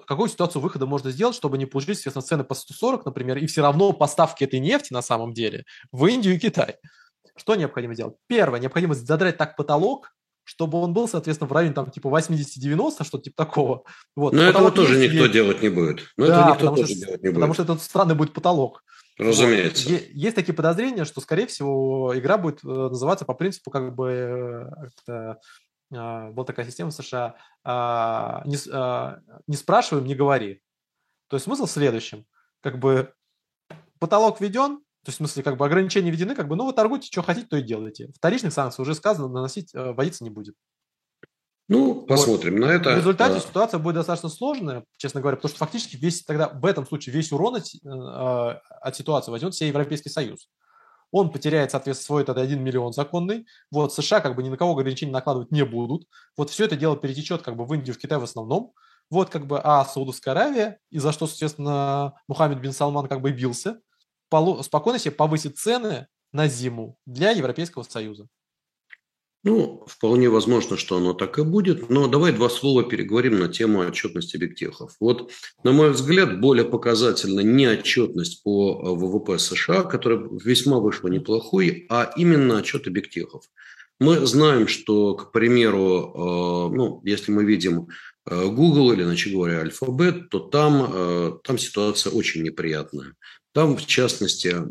какую ситуацию выхода можно сделать, чтобы не получить, естественно, цены по 140, например, и все равно поставки этой нефти на самом деле в Индию и Китай? Что необходимо сделать? Первое, необходимо задрать так потолок, чтобы он был, соответственно, в районе там типа 80-90, что-то типа такого. Вот. Но этого тоже никто есть... делать не будет. Но да, этого никто тоже что, делать не потому будет. Потому что это странный будет потолок. Разумеется. Вот. Есть такие подозрения, что, скорее всего, игра будет э, называться по принципу как бы это, а, была такая система в США а, не, а, не спрашиваем, не говори. То есть смысл в следующем. Как бы потолок введен, то есть, в смысле, как бы ограничения введены, как бы, ну, вы торгуйте, что хотите, то и делайте. Вторичных санкций уже сказано, наносить, э, вводиться не будет. Ну, посмотрим вот. на это. В результате да. ситуация будет достаточно сложная, честно говоря, потому что фактически весь тогда, в этом случае, весь урон от, э, от ситуации возьмет все Европейский Союз. Он потеряет, соответственно, свой тогда 1 миллион законный. Вот США как бы ни на кого ограничений накладывать не будут. Вот все это дело перетечет как бы в Индию, в Китай в основном. Вот как бы, а Саудовская Аравия, и за что, соответственно, Мухаммед бин Салман как бы бился, спокойно себе повысить цены на зиму для Европейского Союза. Ну, вполне возможно, что оно так и будет. Но давай два слова переговорим на тему отчетности бигтехов. Вот, на мой взгляд, более показательна не отчетность по э, ВВП США, которая весьма вышла неплохой, а именно отчеты бигтехов. Мы знаем, что, к примеру, э, ну, если мы видим э, Google или, иначе говоря, Alphabet, то там, там ситуация очень неприятная. Там, в частности, э,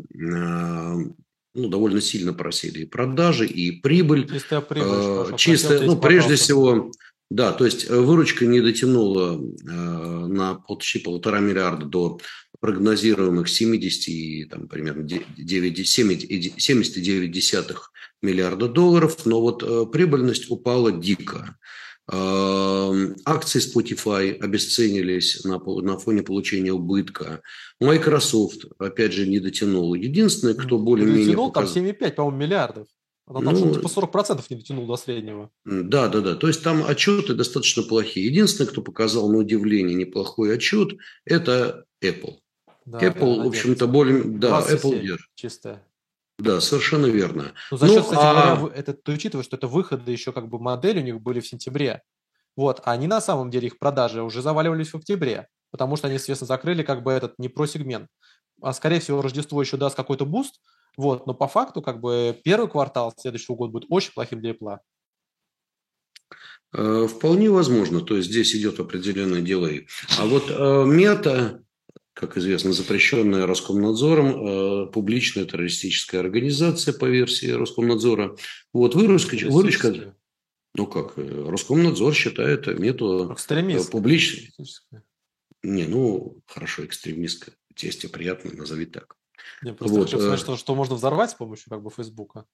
ну, довольно сильно просели и продажи, и прибыль. Чистая прибыль. Э, чистая, ну, прежде всего, да, то есть э, выручка не дотянула на почти полтора миллиарда до прогнозируемых 70 и там, примерно 79 миллиарда долларов, но вот прибыльность упала дико. Акции Spotify обесценились на, на фоне получения убытка. Microsoft, опять же, не дотянул. Единственное, кто более-менее... Дотянул показ... там 7,5, по-моему, миллиардов. Она там ну, типа 40% не дотянул до среднего. Да, да, да. То есть там отчеты достаточно плохие. Единственное, кто показал на удивление неплохой отчет, это Apple. Да, Apple, в общем-то, более... Да, Apple держит. Чистая. Да, совершенно верно. Ну, за счет, ну, кстати а... говоря, это, ты учитываешь, что это выходы еще как бы модели у них были в сентябре. Вот, а они на самом деле, их продажи уже заваливались в октябре, потому что они, естественно, закрыли как бы этот не Pro сегмент. А скорее всего, Рождество еще даст какой-то буст, вот, но по факту как бы первый квартал следующего года будет очень плохим для Apple. Э, вполне возможно, то есть здесь идет определенное дело. А вот э, Meta как известно, запрещенная Роскомнадзором, э, публичная террористическая организация по версии Роскомнадзора. Вот выручка, выручка ну как, э, Роскомнадзор считает мету э, публичной. Не, ну, хорошо, экстремистская. Тесте приятно, назови так. Не, просто вот, хочу сказать, что, что можно взорвать с помощью как бы Фейсбука.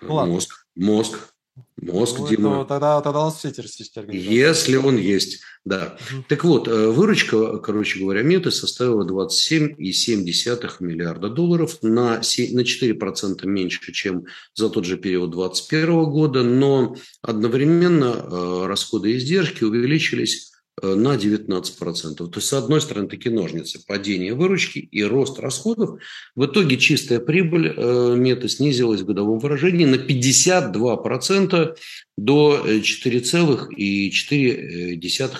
Ну, мозг, мозг, Мозг, ну, Дима. Тогда, тогда нас все террористические организации. Если он есть, да. Угу. Так вот, э, выручка, короче говоря, Меты составила 27,7 миллиарда долларов, на, на 4% меньше, чем за тот же период 2021 года, но одновременно э, расходы и издержки увеличились на 19%. То есть, с одной стороны, такие ножницы, падение выручки и рост расходов. В итоге чистая прибыль э, мета снизилась в годовом выражении на 52% до 4,4 э,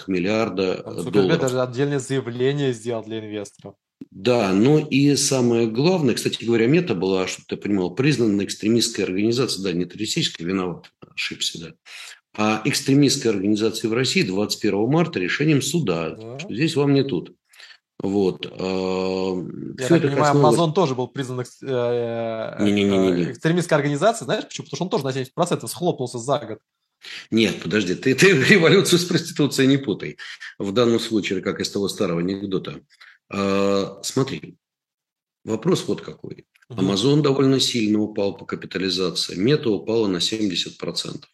миллиарда долларов. даже отдельное заявление сделал для инвесторов. Да, ну и самое главное, кстати говоря, мета была, чтобы ты понимал, признана экстремистской организацией, да, не террористической, виноват, ошибся, да а экстремистской организации в России 21 марта решением суда. Да. Что здесь вам не тут. Вот. А, Я Все так это понимаю, коснулось... Amazon тоже был признан экс... Э, не, не, не, не, экстремистской организацией. Знаешь почему? Потому что он тоже на 70% схлопнулся за год. Нет, подожди, ты, ты революцию с проституцией не путай. В данном случае, как из того старого анекдота. А, смотри, вопрос вот какой. Amazon довольно сильно упал по капитализации, мета упала на 70%.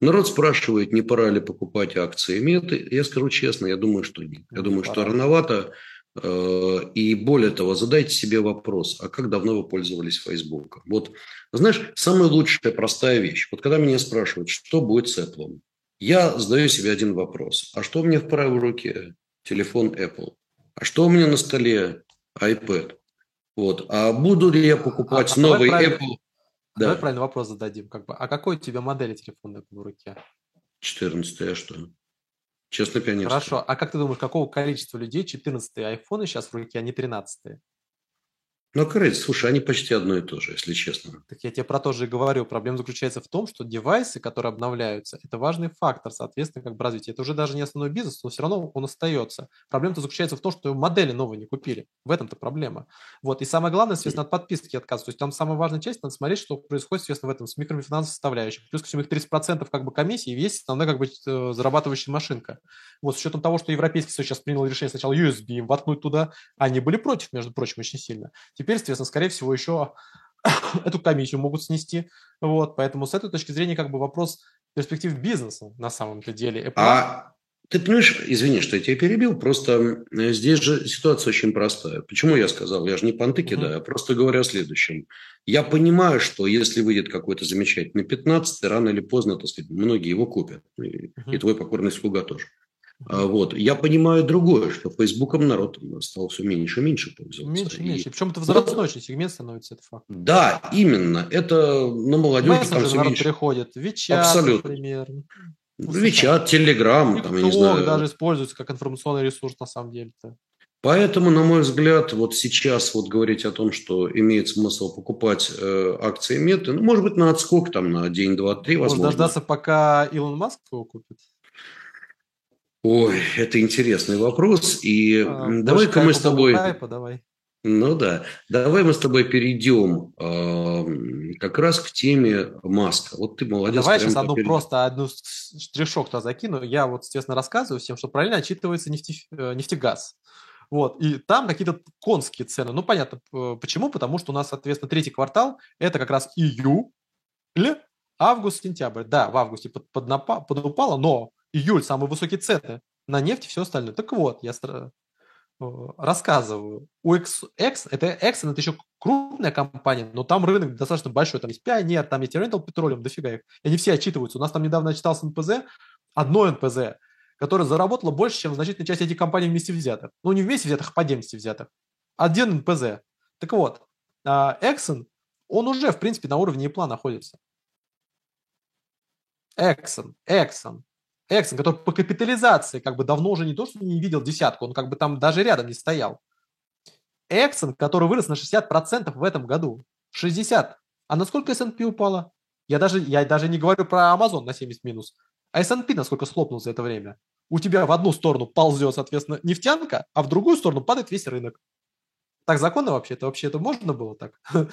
Народ спрашивает, не пора ли покупать акции Меты. Я скажу честно, я думаю, что нет. Я думаю, что рановато. Э, и более того, задайте себе вопрос, а как давно вы пользовались Фейсбуком? Вот, знаешь, самая лучшая простая вещь. Вот когда меня спрашивают, что будет с Apple, я задаю себе один вопрос. А что у меня в правой руке? Телефон Apple. А что у меня на столе? iPad. Вот. А буду ли я покупать а, новый Apple? Да. Давай правильный вопрос зададим. Как бы, а какой у тебя модели телефона в руке? 14 а что? Честно, пионерский. Хорошо. А как ты думаешь, какого количества людей 14 айфоны сейчас в руке, а не 13 -е? Ну, коррект, слушай, они почти одно и то же, если честно. Так я тебе про то же и говорю. Проблема заключается в том, что девайсы, которые обновляются, это важный фактор, соответственно, как бы развития. Это уже даже не основной бизнес, но все равно он остается. Проблема-то заключается в том, что модели новые не купили. В этом-то проблема. Вот. И самое главное, соответственно, от подписки отказываться. То есть там самая важная часть, надо смотреть, что происходит, соответственно, в этом с микрофинансовой составляющей. Плюс ко всему их 30% как бы комиссии есть основная как бы э, зарабатывающая машинка. Вот с учетом того, что Европейский Союз сейчас принял решение сначала USB им воткнуть туда, они были против, между прочим, очень сильно. Теперь, соответственно, скорее всего, еще эту комиссию могут снести. Вот, поэтому с этой точки зрения как бы вопрос перспектив бизнеса на самом-то деле. Apple... А ты понимаешь, извини, что я тебя перебил, просто здесь же ситуация очень простая. Почему я сказал? Я же не понты кидаю, uh-huh. а просто говорю о следующем. Я понимаю, что если выйдет какой-то замечательный 15 рано или поздно, так сказать, многие его купят. И, uh-huh. и твой покорный слуга тоже. А, вот. Я понимаю другое, что Фейсбуком народ стал все меньше и меньше пользоваться. Меньше и меньше. Причем это возрастной очень сегмент становится, это факт. Да, именно. Это на молодежь. Мессенджер народ меньше. переходит. Вичат, Абсолютно. например. Вичат, Телеграм, там, я не знаю. даже используется как информационный ресурс на самом деле-то. Поэтому, на мой взгляд, вот сейчас вот говорить о том, что имеет смысл покупать э, акции Меты, ну, может быть, на отскок там на день, два, три, возможно. Может дождаться, пока Илон Маск его купит? Ой, это интересный вопрос. И а, давай-ка мы с тобой... Хайпа, давай. Ну да, давай мы с тобой перейдем э, как раз к теме Маска. Вот ты молодец. Давай сейчас одну перед... просто одну штришок-то закину. Я вот, естественно, рассказываю всем, что правильно отчитывается нефти... Э, нефтегаз. Вот, и там какие-то конские цены. Ну, понятно, почему? Потому что у нас, соответственно, третий квартал – это как раз июль, август, сентябрь. Да, в августе под, под, подупало, но июль самые высокие цены на нефть и все остальное. Так вот, я рассказываю. У X, X это Exxon, это еще крупная компания, но там рынок достаточно большой. Там есть Pioneer, там есть Rental Petroleum, дофига их. И они все отчитываются. У нас там недавно отчитался НПЗ, одно НПЗ, которое заработало больше, чем значительная часть этих компаний вместе взятых. Ну, не вместе взятых, а по отдельности взятых. Один НПЗ. Так вот, а, Exxon, он уже, в принципе, на уровне ИПЛА находится. Exxon, Exxon, Эксон, который по капитализации как бы давно уже не то, что не видел десятку, он как бы там даже рядом не стоял. Эксон, который вырос на 60% в этом году. 60. А насколько S&P упала? Я даже, я даже не говорю про Amazon на 70 минус. А S&P насколько слопнул за это время? у тебя в одну сторону ползет, соответственно, нефтянка, а в другую сторону падает весь рынок. Так законно вообще? Это вообще это можно было так?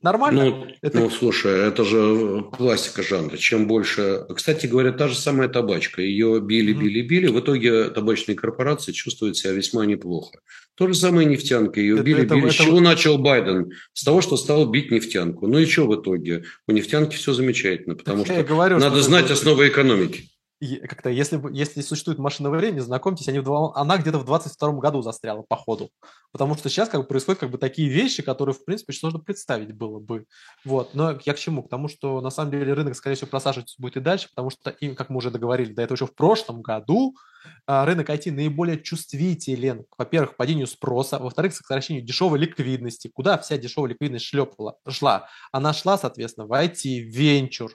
Нормально? Ну, это... ну, слушай, это же классика жанра. Чем больше... Кстати говоря, та же самая табачка. Ее били, били, били. В итоге табачные корпорации чувствуют себя весьма неплохо. То же самое нефтянка. Ее это, били, это, били. Это... С чего начал Байден? С того, что стал бить нефтянку. Ну и что в итоге? У нефтянки все замечательно, потому так что говорю, надо что знать основы экономики как-то, если, если существует машина времени, знакомьтесь, они в, она где-то в 22 году застряла по ходу. Потому что сейчас как бы происходят как бы такие вещи, которые, в принципе, очень сложно представить было бы. Вот. Но я к чему? К тому, что на самом деле рынок, скорее всего, просаживаться будет и дальше, потому что им, как мы уже договорились, до этого еще в прошлом году а, рынок IT наиболее чувствителен, во-первых, к падению спроса, во-вторых, к сокращению дешевой ликвидности. Куда вся дешевая ликвидность шлепала, шла? Она шла, соответственно, в IT, в венчур,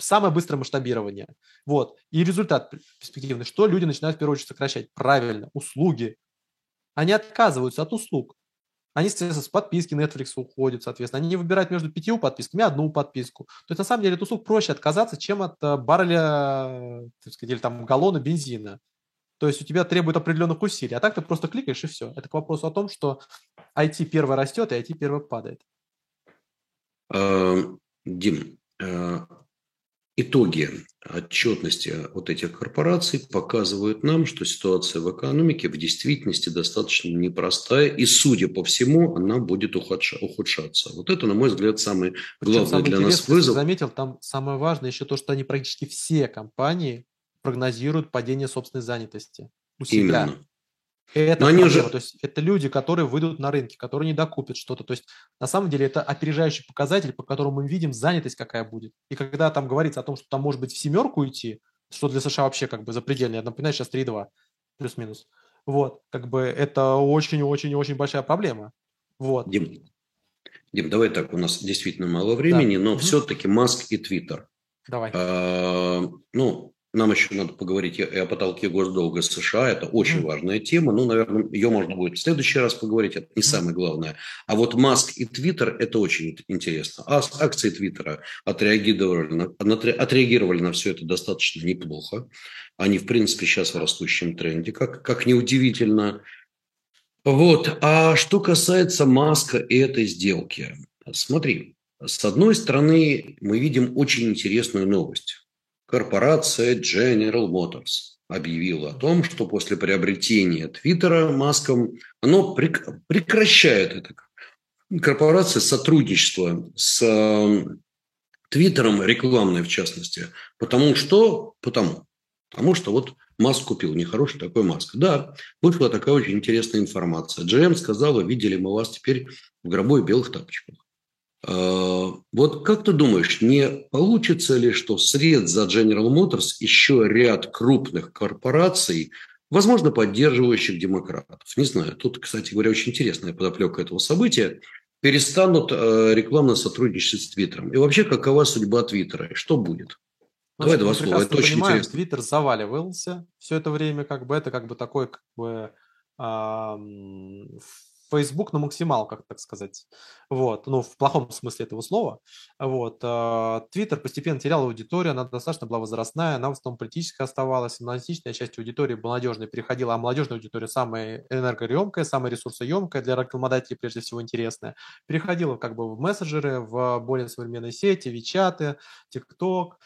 самое быстрое масштабирование. Вот. И результат перспективный. Что люди начинают в первую очередь сокращать? Правильно, услуги. Они отказываются от услуг. Они, соответственно, с подписки Netflix уходят, соответственно. Они не выбирают между пятью подписками одну подписку. То есть, на самом деле, от услуг проще отказаться, чем от э, барреля, так сказать, или там галлона бензина. То есть у тебя требует определенных усилий. А так ты просто кликаешь и все. Это к вопросу о том, что IT первое растет, и IT первое падает. Эм, Дим, итоги отчетности вот этих корпораций показывают нам, что ситуация в экономике в действительности достаточно непростая, и, судя по всему, она будет ухудшаться. Вот это, на мой взгляд, самый главный самое для нас вызов. заметил, там самое важное еще то, что они практически все компании прогнозируют падение собственной занятости у себя. Именно. Это, они же... то есть это люди, которые выйдут на рынки, которые не докупят что-то. То есть на самом деле это опережающий показатель, по которому мы видим занятость какая будет. И когда там говорится о том, что там может быть в семерку идти, что для США вообще как бы запредельно, я напоминаю, сейчас 3,2 плюс-минус. Вот, как бы это очень-очень-очень большая проблема. Вот. Дим, Дим, давай так, у нас действительно мало времени, да. но угу. все-таки Маск и Твиттер. Давай. А, ну, нам еще надо поговорить и о потолке госдолга США. Это очень важная тема. Ну, наверное, ее можно будет в следующий раз поговорить. Это не самое главное. А вот Маск и Твиттер – это очень интересно. А акции Твиттера отреагировали на, отреагировали на все это достаточно неплохо. Они, в принципе, сейчас в растущем тренде, как, как неудивительно. Вот. А что касается Маска и этой сделки. Смотри, с одной стороны, мы видим очень интересную новость корпорация General Motors объявила о том, что после приобретения Твиттера Маском оно прекращает это. Корпорация сотрудничество с эм, Твиттером, рекламное в частности. Потому что? Потому. Потому что вот Маск купил нехороший такой Маск. Да, вышла такая очень интересная информация. GM сказала, видели мы вас теперь в гробу белых тапочках. А, вот как ты думаешь, не получится ли, что вслед за General Motors еще ряд крупных корпораций, возможно, поддерживающих демократов? Не знаю. Тут, кстати говоря, очень интересная подоплека этого события. Перестанут э, рекламно сотрудничать с Твиттером. И вообще, какова судьба Твиттера? И что будет? Ну, Давай два слова. Это очень понимаем, интересно. Твиттер заваливался все это время, как бы это как бы такой как бы Facebook на максималках, так сказать. Вот, ну, в плохом смысле этого слова. Вот. Твиттер постепенно терял аудиторию, она достаточно была возрастная, она в основном политическая оставалась, аналитичная часть аудитории молодежной переходила, а молодежная аудитория самая энергоемкая, самая ресурсоемкая, для рекламодателей прежде всего интересная, переходила как бы в мессенджеры, в более современные сети, Вичаты, ТикТок,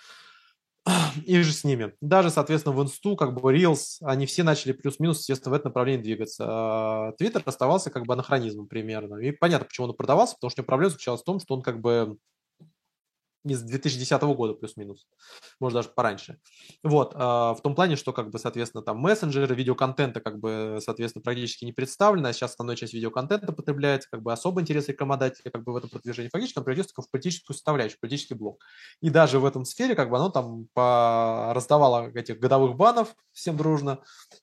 и же с ними. Даже, соответственно, в инсту, как бы Reels, они все начали плюс-минус, естественно, в этом направлении двигаться. Твиттер оставался как бы анахронизмом примерно. И понятно, почему он продавался, потому что у него проблема заключалась в том, что он как бы из 2010 года плюс-минус, может даже пораньше. Вот, а, в том плане, что как бы, соответственно, там мессенджеры, видеоконтента как бы, соответственно, практически не представлено, а сейчас основная часть видеоконтента потребляется, как бы особый интерес рекламодателя как бы в этом продвижении. Фактически он придется в политическую составляющую, политический блок. И даже в этом сфере как бы оно там раздавало этих годовых банов всем дружно,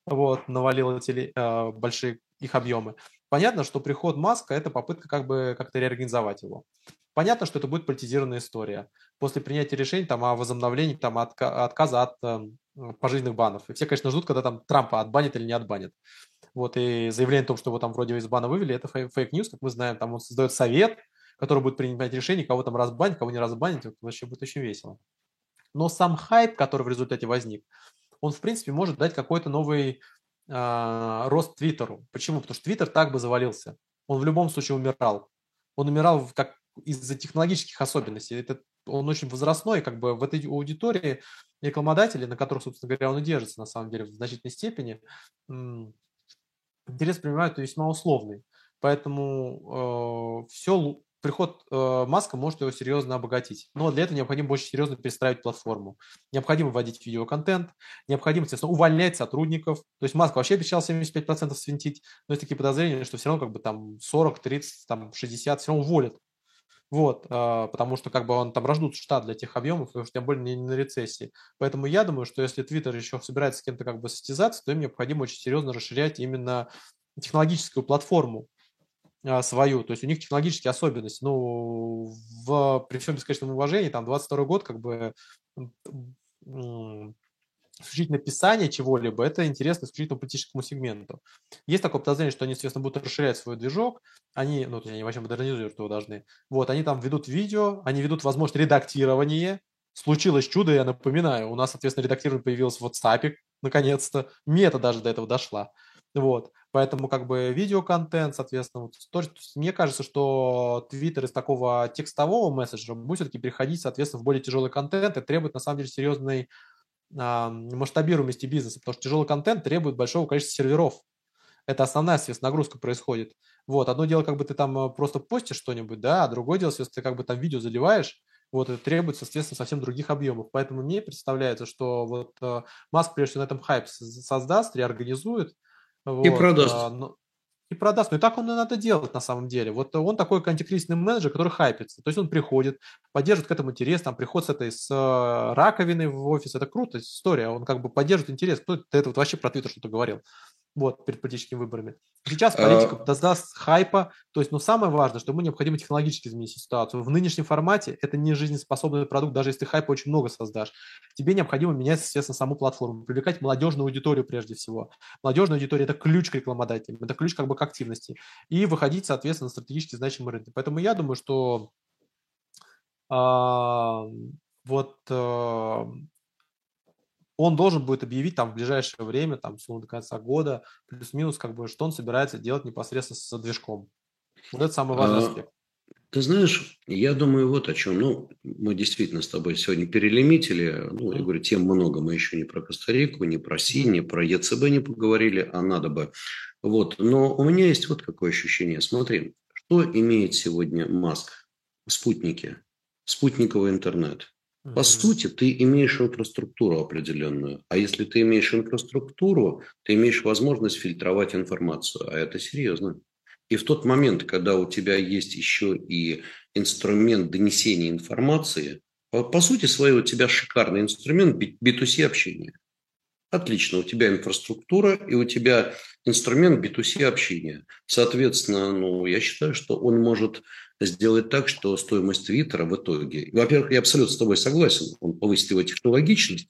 вот, навалило теле... Э, большие их объемы. Понятно, что приход Маска – это попытка как бы как-то реорганизовать его. Понятно, что это будет политизированная история. После принятия решений там, о возобновлении там, отка- отказа от э, пожизненных банов. И все, конечно, ждут, когда там Трампа отбанит или не отбанит. Вот, и заявление о том, что его там вроде из бана вывели, это fake news, как мы знаем. Там он создает совет, который будет принимать решение, кого там разбанить, кого не разбанить. Это вообще будет очень весело. Но сам хайп, который в результате возник, он, в принципе, может дать какой-то новый э, рост Твиттеру. Почему? Потому что Твиттер так бы завалился. Он в любом случае умирал. Он умирал как из-за технологических особенностей. Это, он очень возрастной, как бы в этой аудитории рекламодатели, на которых, собственно говоря, он и держится на самом деле в значительной степени, интерес принимают весьма условный. Поэтому э, все приход э, Маска может его серьезно обогатить. Но для этого необходимо очень серьезно перестраивать платформу. Необходимо вводить видеоконтент, необходимо, естественно, увольнять сотрудников. То есть Маск вообще обещал 75% свинтить, но есть такие подозрения, что все равно как бы там 40, 30, там 60 все равно уволят. Вот, э, потому что как бы он там рождут штат для тех объемов, и уж тем более не на рецессии. Поэтому я думаю, что если Twitter еще собирается с кем-то как бы состязаться, то им необходимо очень серьезно расширять именно технологическую платформу а, свою, то есть у них технологические особенности. Ну, в, при всем бесконечном уважении, там, 22 год, как бы, исключительно писание чего-либо, это интересно исключительно политическому сегменту. Есть такое подозрение, что они, соответственно, будут расширять свой движок, они, ну, они вообще модернизируют его должны. Вот, они там ведут видео, они ведут возможность редактирования. Случилось чудо, я напоминаю, у нас, соответственно, редактирование появилось в WhatsApp, наконец-то. Мета даже до этого дошла. Вот. Поэтому как бы видеоконтент, соответственно, вот, то, то есть, мне кажется, что Twitter из такого текстового мессенджера будет все-таки переходить, соответственно, в более тяжелый контент и требует, на самом деле, серьезной масштабируемости бизнеса, потому что тяжелый контент требует большого количества серверов. Это основная, соответственно, нагрузка происходит. Вот, одно дело, как бы ты там э, просто постишь что-нибудь, да, а другое дело, соответственно, ты как бы там видео заливаешь, вот, это требует, соответственно, совсем других объемов. Поэтому мне представляется, что вот э, Маск, прежде всего, на этом хайп создаст, реорганизует, вот, и продаст. А, но, и продаст. Но и так он и надо делать на самом деле. Вот он такой антикризисный менеджер, который хайпится. То есть он приходит, поддерживает к этому интерес, там приход с этой с э, раковиной в офис. Это круто, история. Он как бы поддерживает интерес. Кто это вот вообще про Твиттер что-то говорил? Вот, перед политическими выборами. Сейчас а политика а... даст хайпа, то есть, но самое важное, что ему необходимо технологически изменить ситуацию. В нынешнем формате это не жизнеспособный продукт, даже если ты хайпа очень много создашь. Тебе необходимо менять, естественно, саму платформу, привлекать молодежную аудиторию прежде всего. Молодежная аудитория – это ключ к рекламодателям, это ключ как бы к активности. И выходить, соответственно, на стратегически значимые рынки. Поэтому я думаю, что а, вот а, он должен будет объявить там в ближайшее время, там, условно, до конца года, плюс-минус, как бы, что он собирается делать непосредственно с движком. Вот это самый важный а, аспект. Ты знаешь, я думаю вот о чем. Ну, мы действительно с тобой сегодня перелимитили. Ну, я говорю, тем много. Мы еще не про Коста-Рику, не про Си, не про ЕЦБ не поговорили, а надо бы. Вот. Но у меня есть вот какое ощущение. Смотри, что имеет сегодня Маск? Спутники. Спутниковый интернет. По сути, ты имеешь инфраструктуру определенную. А если ты имеешь инфраструктуру, ты имеешь возможность фильтровать информацию. А это серьезно. И в тот момент, когда у тебя есть еще и инструмент донесения информации, по, по сути своей у тебя шикарный инструмент B2C общения. Отлично, у тебя инфраструктура и у тебя инструмент B2C общения. Соответственно, ну, я считаю, что он может сделать так, что стоимость Твиттера в итоге... Во-первых, я абсолютно с тобой согласен, он повысит его технологичность,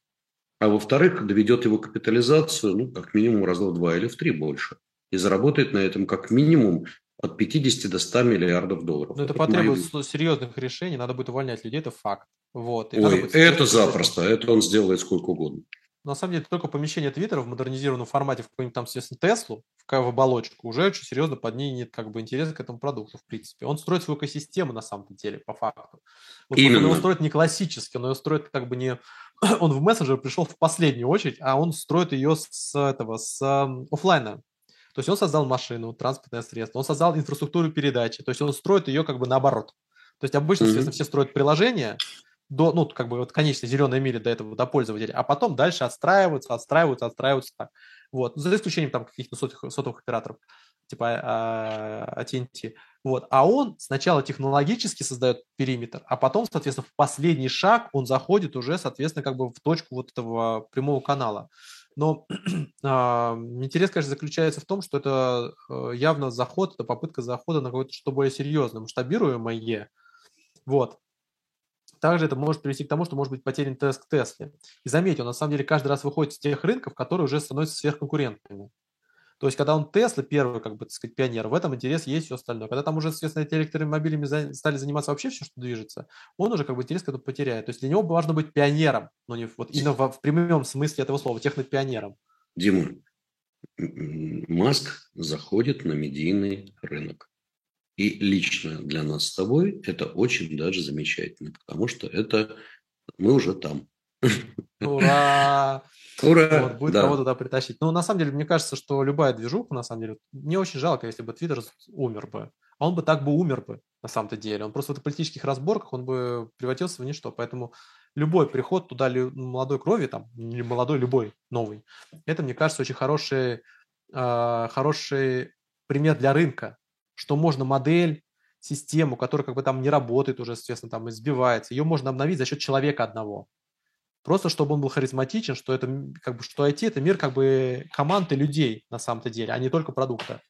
а во-вторых, доведет его капитализацию, ну, как минимум раза в два или в три больше. И заработает на этом как минимум от 50 до 100 миллиардов долларов. Но это, это потребует мои... серьезных решений, надо будет увольнять людей, это факт. Вот. Ой, это запросто, это он сделает сколько угодно на самом деле только помещение Твиттера в модернизированном формате в какую-нибудь там, естественно, Теслу, в, в оболочку, уже очень серьезно под ней нет как бы интереса к этому продукту, в принципе. Он строит свою экосистему на самом деле, по факту. Вот Именно. Он его строит не классически, он его строит как бы не... Он в мессенджер пришел в последнюю очередь, а он строит ее с этого, с офлайна. То есть он создал машину, транспортное средство, он создал инфраструктуру передачи, то есть он строит ее как бы наоборот. То есть обычно, mm-hmm. естественно, все строят приложение, до, ну, как бы вот конечной зеленой мили до этого, до пользователя, а потом дальше отстраиваются, отстраиваются, отстраиваются так. Вот, за исключением там каких-то сотовых, сотовых операторов, типа а, AT&T. Вот, а он сначала технологически создает периметр, а потом, соответственно, в последний шаг он заходит уже, соответственно, как бы в точку вот этого прямого канала. Но э, интерес, конечно, заключается в том, что это э, явно заход, это попытка захода на какое-то что более серьезное, масштабируемое. Вот. Также это может привести к тому, что может быть потерян тест к Тесле. И заметьте, он на самом деле каждый раз выходит с тех рынков, которые уже становятся сверхконкурентными. То есть, когда он Тесла, первый, как бы, так сказать, пионер, в этом интерес есть все остальное. Когда там уже, соответственно, эти электромобилями стали заниматься вообще все, что движется, он уже как бы интерес к этому потеряет. То есть, для него важно быть пионером, но не вот именно в, в прямом смысле этого слова, технопионером. Дима, Маск заходит на медийный рынок. И лично для нас с тобой это очень даже замечательно, потому что это мы уже там. Ура! Ура! Вот, будет да. кого туда притащить. Ну, на самом деле, мне кажется, что любая движуха, на самом деле, мне очень жалко, если бы Твиттер умер бы. А он бы так бы умер бы, на самом-то деле. Он просто в политических разборках, он бы превратился в ничто. Поэтому любой приход туда молодой крови, там, не молодой, любой, новый, это, мне кажется, очень хороший, э, хороший пример для рынка, что можно модель, систему, которая как бы там не работает уже, естественно, там избивается, ее можно обновить за счет человека одного. Просто чтобы он был харизматичен, что это как бы что IT это мир как бы команды людей на самом-то деле, а не только продукта.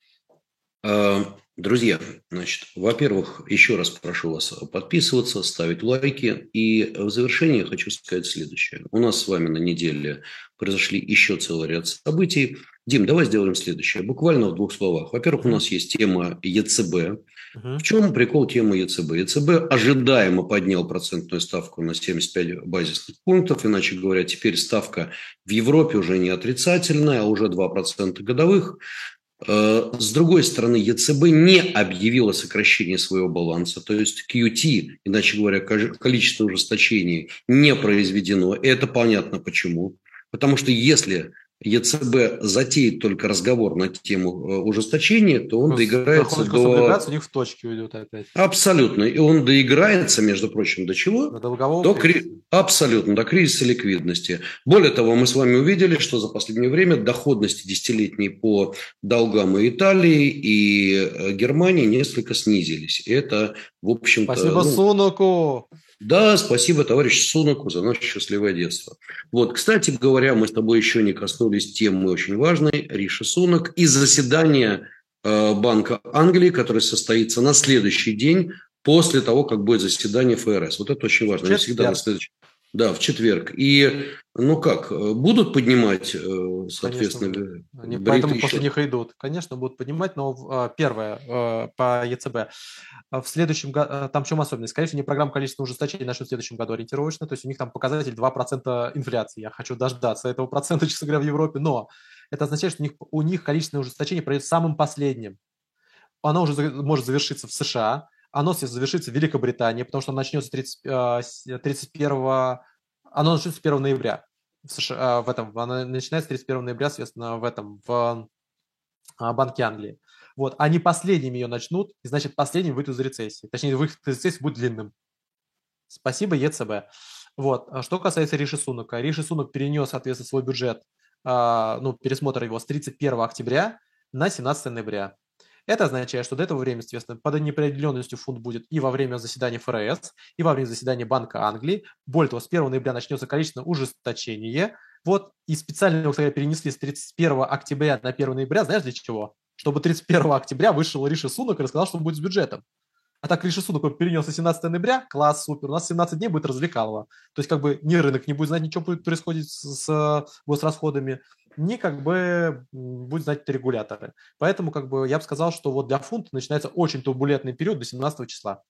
А, друзья, значит, во-первых, еще раз прошу вас подписываться, ставить лайки. И в завершение хочу сказать следующее. У нас с вами на неделе произошли еще целый ряд событий. Дим, давай сделаем следующее. Буквально в двух словах. Во-первых, у нас есть тема ЕЦБ. В чем прикол темы ЕЦБ? ЕЦБ ожидаемо поднял процентную ставку на 75 базисных пунктов. Иначе говоря, теперь ставка в Европе уже не отрицательная, а уже 2% годовых. Э, с другой стороны, ЕЦБ не объявила сокращение своего баланса, то есть QT, иначе говоря, количество ужесточений не произведено. И это понятно почему. Потому что если ЕЦБ затеет только разговор на тему э, ужесточения, то он Просто доиграется до... у них в точке уйдет опять. Абсолютно. И он доиграется, между прочим, до чего? До долгового до кри... Абсолютно, до кризиса ликвидности. Более того, мы с вами увидели, что за последнее время доходности десятилетней по долгам и Италии, и э, Германии несколько снизились. Это, в общем-то... Спасибо ну... Сунаку! Да, спасибо товарищ Сунаку за наше счастливое детство. Вот, кстати говоря, мы с тобой еще не коснулись темы очень важной, Риши Сунак, и заседания э, Банка Англии, которое состоится на следующий день после того, как будет заседание ФРС. Вот это очень важно. Сейчас, всегда на следующий да, в четверг. И, ну как, будут поднимать, э, соответственно, Конечно, они поэтому еще? после них идут. Конечно, будут поднимать, но а, первое э, по ЕЦБ. В следующем году, э, там в чем особенность? Скорее всего, не программа количества ужесточений начнут в следующем году ориентировочно, то есть у них там показатель 2% инфляции. Я хочу дождаться этого процента, честно говоря, в Европе, но это означает, что у них, у них количественное ужесточение пройдет самым последним. Оно уже может завершиться в США, оно завершится в Великобритании, потому что оно начнется 30, 31, а, оно начнется 1 ноября в, США, а, в этом, оно начинается 31 ноября, соответственно, в этом, в а, Банке Англии. Вот, они последними ее начнут, и значит, последним выйдут из рецессии. Точнее, выход из рецессии будет длинным. Спасибо ЕЦБ. Вот, что касается Риши Сунака. Риши Сунак перенес, соответственно, свой бюджет, ну, пересмотр его с 31 октября на 17 ноября. Это означает, что до этого времени, соответственно, под неопределенностью фунт будет и во время заседания ФРС, и во время заседания Банка Англии. Более того, с 1 ноября начнется количественное ужесточение. Вот, и специально его, кстати, перенесли с 31 октября на 1 ноября. Знаешь, для чего? Чтобы 31 октября вышел Риши Сунок и рассказал, что будет с бюджетом. А так Риши Сунок перенес на 17 ноября, класс, супер, у нас 17 дней будет развлекалово. То есть как бы ни рынок не будет знать, ничего будет происходить с, с госрасходами, ни как бы будет знать регуляторы. Поэтому как бы я бы сказал, что вот для фунта начинается очень турбулентный период до 17 числа.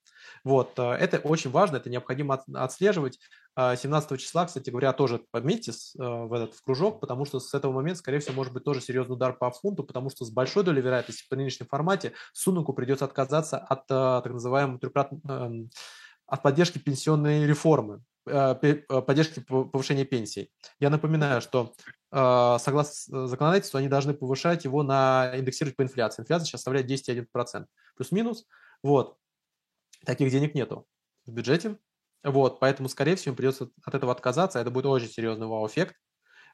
Вот, э, это очень важно, это необходимо отслеживать. 17 а, числа, кстати говоря, тоже подметьте э, в этот в кружок, потому что с этого момента, скорее всего, может быть тоже серьезный удар по фунту, потому что с большой долей вероятности по нынешнем формате Сунуку придется отказаться от э, так называемого эм, от поддержки пенсионной реформы. Э, э, поддержки повышения пенсий. Я напоминаю, что э, согласно законодательству они должны повышать его на индексировать по инфляции. Инфляция сейчас составляет 10,1%. Плюс-минус. Вот. Таких денег нету в бюджете. Вот, поэтому, скорее всего, им придется от этого отказаться. Это будет очень серьезный вау-эффект.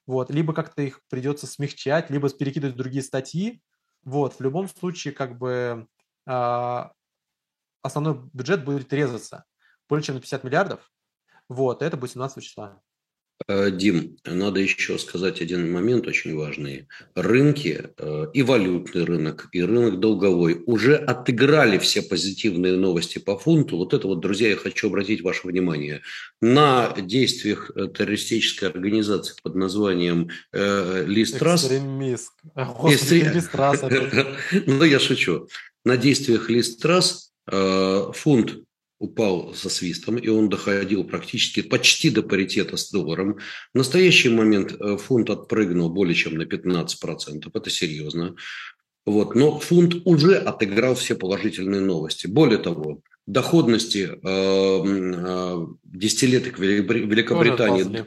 Вот, либо как-то их придется смягчать, либо перекидывать в другие статьи. Вот, в любом случае, как бы основной бюджет будет резаться более чем на 50 миллиардов, вот, это будет 17 числа. Э, Дим, надо еще сказать один момент очень важный. Рынки, э, и валютный рынок, и рынок долговой уже отыграли все позитивные новости по фунту. Вот это вот, друзья, я хочу обратить ваше внимание. На действиях э, террористической организации под названием Листрас... Экстремист. Листрас. Ну, я шучу. На действиях Листрас фунт упал со свистом, и он доходил практически почти до паритета с долларом. В настоящий момент э, фунт отпрыгнул более чем на 15%. Это серьезно. Вот. Но фунт уже отыграл все положительные новости. Более того, доходности э, э, десятилеток Великобритании Э,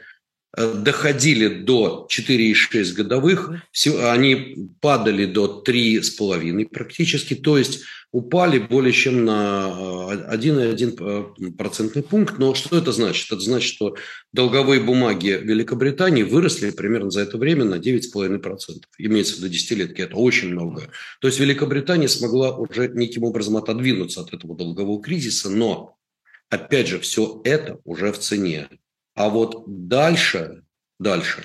доходили до 4,6 годовых, они падали до 3,5 практически, то есть упали более чем на 1,1 э, процентный пункт. Но что это значит? Это значит, что долговые бумаги Великобритании выросли примерно за это время на 9,5%. Имеется в виду десятилетки, это очень много. То есть Великобритания смогла уже неким образом отодвинуться от этого долгового кризиса, но опять же, все это уже в цене. А вот дальше, дальше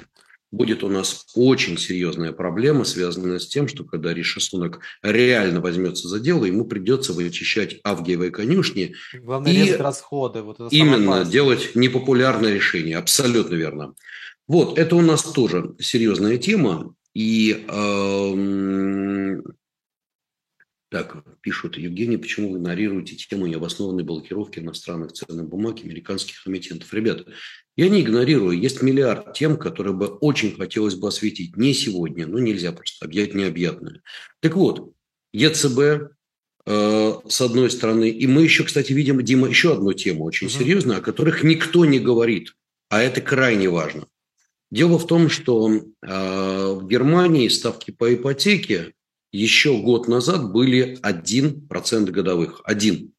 будет у нас очень серьезная проблема, связанная с тем, что когда Риша Сунок реально возьмется за дело, ему придется вычищать авгиевые конюшни. Главное, и расходы. Вот это именно делать непопулярное решение. Абсолютно верно. Вот, это у нас тоже серьезная тема. И э, так, пишут, Евгений, почему вы игнорируете тему необоснованной блокировки иностранных ценных бумаг американских эмитентов? Ребята, я не игнорирую. Есть миллиард тем, которые бы очень хотелось бы осветить. Не сегодня, но нельзя просто объять необъятное. Так вот, ЕЦБ, э, с одной стороны, и мы еще, кстати, видим, Дима, еще одну тему очень угу. серьезную, о которых никто не говорит, а это крайне важно. Дело в том, что э, в Германии ставки по ипотеке еще год назад были 1% годовых. Один.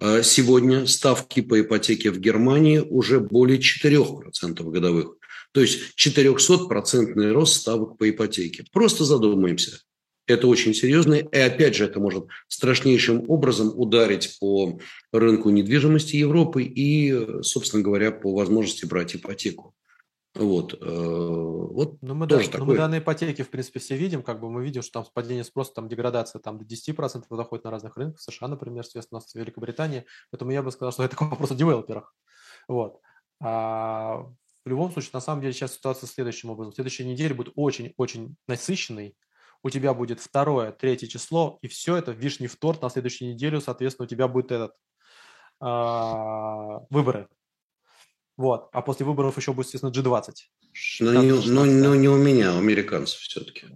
А сегодня ставки по ипотеке в Германии уже более 4% годовых. То есть 400% рост ставок по ипотеке. Просто задумаемся. Это очень серьезно. И опять же, это может страшнейшим образом ударить по рынку недвижимости Европы и, собственно говоря, по возможности брать ипотеку. Вот, э, вот но мы, тоже да, такое. но мы данные ипотеки, в принципе, все видим, как бы мы видим, что там падение спроса, там деградация там до 10% доходит на разных рынках, в США, например, соответственно, в Великобритании, поэтому я бы сказал, что это вопрос о девелоперах. Вот. А в любом случае, на самом деле, сейчас ситуация следующим образом. Следующая неделя будет очень-очень насыщенной, у тебя будет второе, третье число, и все это вишни в торт на следующую неделю, соответственно, у тебя будет этот а, выборы вот. А после выборов еще будет, естественно, G20. Но не, но, но не у меня, у американцев все-таки.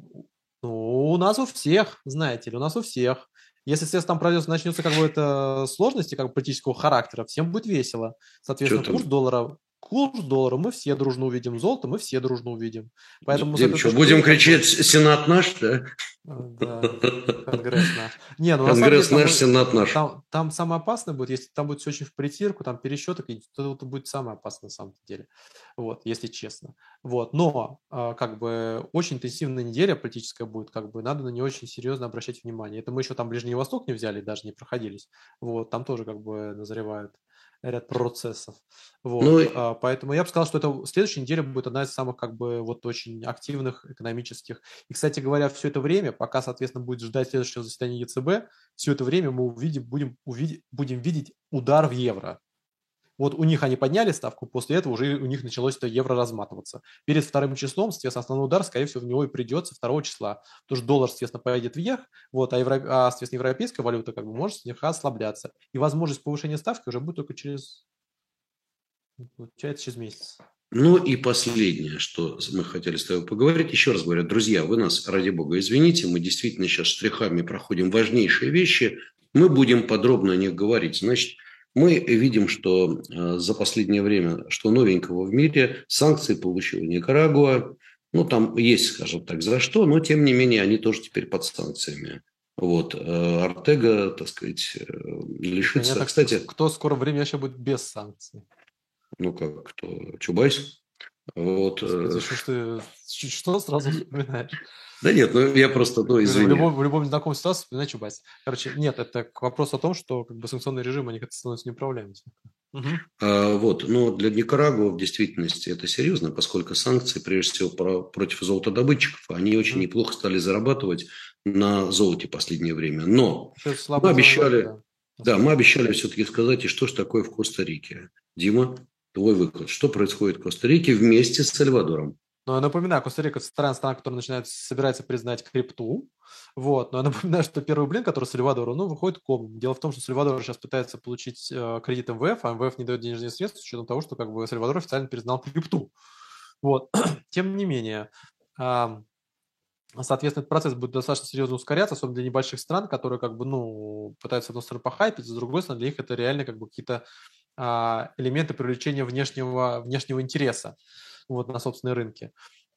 Ну, у нас у всех, знаете ли, у нас у всех. Если, естественно, там пройдет, начнется как бы это сложности как бы политического характера, всем будет весело. Соответственно, курс доллара курс доллара мы все дружно увидим, золото мы все дружно увидим. Поэтому Дим, что, будем кричать «Сенат наш», да? Да, Конгресс наш. Не, ну, Конгресс деле, наш, там, Сенат наш. Там, там самое опасное будет, если там будет все очень в притирку, там пересчеты, то это будет самое опасное на самом деле, вот, если честно. Вот, но а, как бы очень интенсивная неделя политическая будет, как бы надо на нее очень серьезно обращать внимание. Это мы еще там Ближний Восток не взяли, даже не проходились. Вот, там тоже как бы назревают ряд процессов. Вот. Ну, а, Поэтому я бы сказал, что это следующая неделя будет одна из самых как бы вот очень активных экономических. И, кстати говоря, все это время, пока, соответственно, будет ждать следующего заседания ЕЦБ, все это время мы увидим, будем, увидеть, будем видеть удар в евро. Вот у них они подняли ставку, после этого уже у них началось это евро разматываться. Перед вторым числом, соответственно, основной удар, скорее всего, в него и придется 2 числа. Потому что доллар, соответственно, поедет вверх, вот, а, евро... а соответственно, европейская валюта как бы может слегка ослабляться. И возможность повышения ставки уже будет только через, получается, через месяц. Ну и последнее, что мы хотели с тобой поговорить. Еще раз говорю, друзья, вы нас, ради бога, извините, мы действительно сейчас штрихами проходим важнейшие вещи. Мы будем подробно о них говорить. Значит, мы видим, что э, за последнее время, что новенького в мире, санкции получила Никарагуа. Ну, там есть, скажем так, за что, но тем не менее они тоже теперь под санкциями. Вот, э, Артега, так сказать, э, лишится. Понятно, Кстати, кто в скором времени вообще будет без санкций? Ну как, кто? Чубайс? Вот. Что, что, что сразу вспоминаешь? Да нет, ну я просто, ну извини. В любом, в любом знакомой ситуации вспоминай Чубайс. Короче, нет, это к вопросу о том, что как бы санкционный режим, они как-то становятся неуправляемыми. Угу. А, вот. Но для Никарагуа в действительности это серьезно, поскольку санкции, прежде всего, про, против золотодобытчиков, они очень угу. неплохо стали зарабатывать на золоте в последнее время. Но мы обещали, да. да, мы обещали все-таки сказать, и что же такое в Коста-Рике. Дима, твой выход. Что происходит в Коста-Рике вместе с Сальвадором? Но я напоминаю, Коста-Рика – страна, страна, которая начинает, собирается признать крипту. Вот. Но я напоминаю, что первый блин, который Сальвадору, ну, выходит комом. Дело в том, что Сальвадор сейчас пытается получить э, кредит МВФ, а МВФ не дает денежные средства с учетом того, что как бы Сальвадор официально признал крипту. Вот. Тем не менее, э, соответственно, этот процесс будет достаточно серьезно ускоряться, особенно для небольших стран, которые как бы, ну, пытаются, с одной стороны, похайпить, с другой стороны, для них это реально как бы какие-то э, элементы привлечения внешнего, внешнего интереса вот, на собственные рынки.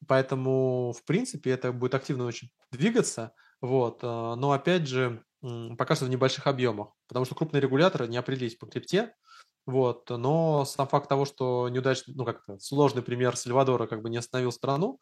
Поэтому, в принципе, это будет активно очень двигаться. Вот. Э, но, опять же, пока что в небольших объемах, потому что крупные регуляторы не определились по крипте, вот, но сам факт того, что неудачный, ну как то сложный пример Сальвадора как бы не остановил страну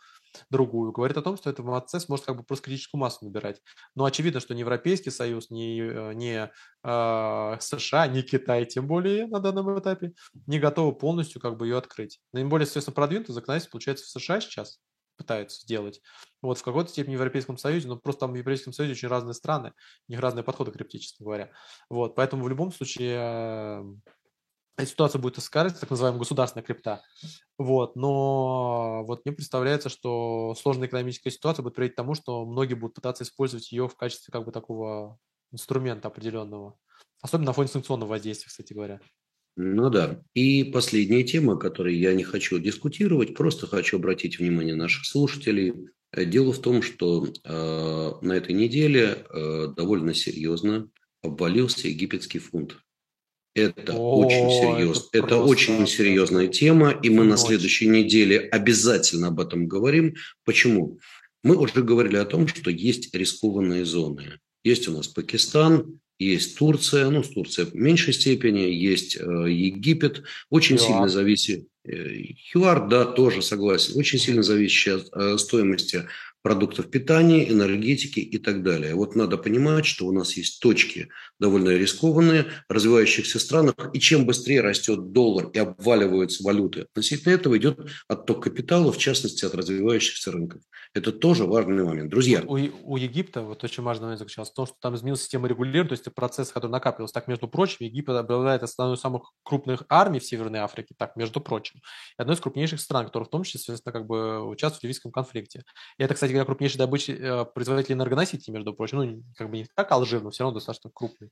другую, говорит о том, что этот процесс может как бы просто критическую массу набирать. Но очевидно, что ни Европейский Союз, э, ни э, США, ни Китай, тем более на данном этапе, не готовы полностью как бы ее открыть. Наиболее, естественно, продвинутый законодательство получается в США сейчас, пытаются сделать. Вот в какой-то степени в Европейском Союзе, но просто там в Европейском Союзе очень разные страны, у них разные подходы к говоря. Вот, поэтому в любом случае э, эта ситуация будет искать, так называемая государственная крипта. Вот. Но вот мне представляется, что сложная экономическая ситуация будет приводить к тому, что многие будут пытаться использовать ее в качестве как бы такого инструмента определенного. Особенно на фоне санкционного воздействия, кстати говоря. Ну да. И последняя тема, которой я не хочу дискутировать, просто хочу обратить внимание наших слушателей. Дело в том, что э, на этой неделе э, довольно серьезно обвалился египетский фунт. Это О, очень серьезно. Это, это очень серьезная тема, и мы на следующей неделе обязательно об этом говорим. Почему? Мы уже говорили о том, что есть рискованные зоны. Есть у нас Пакистан, есть Турция, ну, с Турцией в меньшей степени, есть э, Египет. Очень ЮАР. сильно зависит... Э, ЮАР, да, тоже согласен. Очень сильно зависит от э, стоимости продуктов питания, энергетики и так далее. Вот надо понимать, что у нас есть точки довольно рискованные в развивающихся странах, и чем быстрее растет доллар и обваливаются валюты, относительно этого идет отток капитала, в частности, от развивающихся рынков. Это тоже важный момент. Друзья. У, у Египта вот очень важный момент заключался в том, что там изменилась система регулирования, то есть процесс, который накапливался. Так, между прочим, Египет обладает одной из самых крупных армий в Северной Африке, так, между прочим, и одной из крупнейших стран, которые в том числе, соответственно, как бы участвуют в ливийском конфликте. И это, кстати говоря, крупнейший добыч... Э, производитель энергоносителей, между прочим, ну, как бы не как Алжир, но все равно достаточно крупный.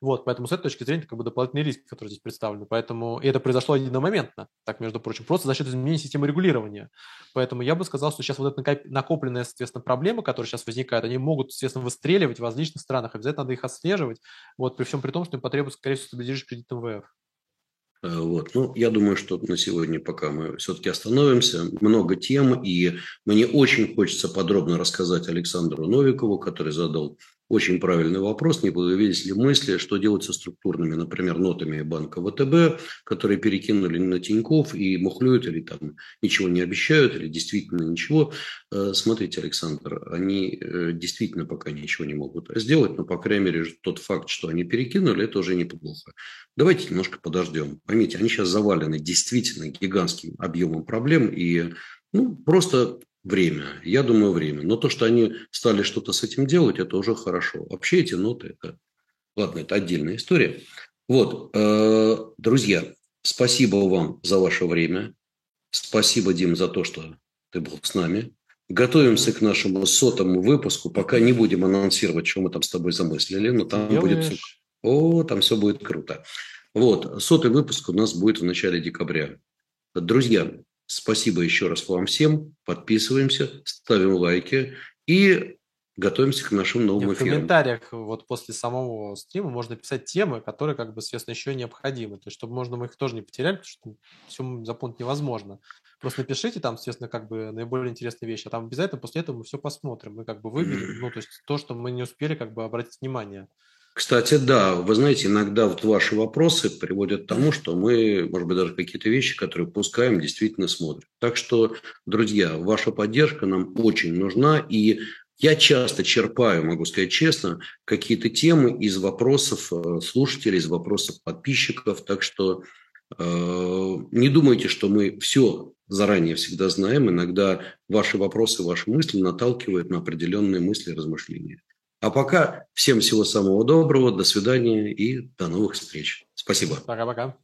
Вот, поэтому с этой точки зрения, это как бы дополнительный риск, который здесь представлен. Поэтому и это произошло единомоментно, так, между прочим, просто за счет изменения системы регулирования. Поэтому я бы сказал, что сейчас вот эта накопленная, соответственно, проблема, которая сейчас возникает, они могут, соответственно, выстреливать в различных странах. Обязательно надо их отслеживать, вот, при всем при том, что им потребуется, скорее всего, стабилизировать кредит МВФ. Э, вот. Ну, я думаю, что на сегодня пока мы все-таки остановимся. Много тем, и мне очень хочется подробно рассказать Александру Новикову, который задал очень правильный вопрос. Не появились ли мысли, что делать со структурными, например, нотами банка ВТБ, которые перекинули на Тиньков и мухлюют или там ничего не обещают, или действительно ничего. Э, смотрите, Александр, они э, действительно пока ничего не могут сделать, но, по крайней мере, тот факт, что они перекинули, это уже неплохо. Давайте немножко подождем. Поймите, они сейчас завалены действительно гигантским объемом проблем, и ну, просто время. Я думаю, время. Но то, что они стали что-то с этим делать, это уже хорошо. Вообще эти ноты, это... Ладно, это отдельная история. Вот, э, друзья, спасибо вам за ваше время. Спасибо, Дим, за то, что ты был с нами. Готовимся к нашему сотому выпуску. Пока не будем анонсировать, что мы там с тобой замыслили, но там Делаешь. будет все... О, там все будет круто. Вот, сотый выпуск у нас будет в начале декабря. Друзья, Спасибо еще раз вам всем. Подписываемся, ставим лайки и готовимся к нашим новым эфирам. В комментариях вот после самого стрима можно писать темы, которые, как бы, соответственно, еще необходимы. То есть, чтобы можно мы их тоже не потеряли, потому что все запомнить невозможно. Просто напишите там, естественно, как бы наиболее интересные вещи, а там обязательно после этого мы все посмотрим. Мы как бы выберем, ну, то есть то, что мы не успели как бы обратить внимание. Кстати, да, вы знаете, иногда вот ваши вопросы приводят к тому, что мы, может быть, даже какие-то вещи, которые пускаем, действительно смотрим. Так что, друзья, ваша поддержка нам очень нужна, и я часто черпаю, могу сказать честно, какие-то темы из вопросов э, слушателей, из вопросов подписчиков. Так что Не думайте, что мы все заранее всегда знаем. Иногда ваши вопросы, ваши мысли наталкивают на определенные мысли и размышления. А пока всем всего самого доброго, до свидания и до новых встреч. Спасибо. Пока-пока.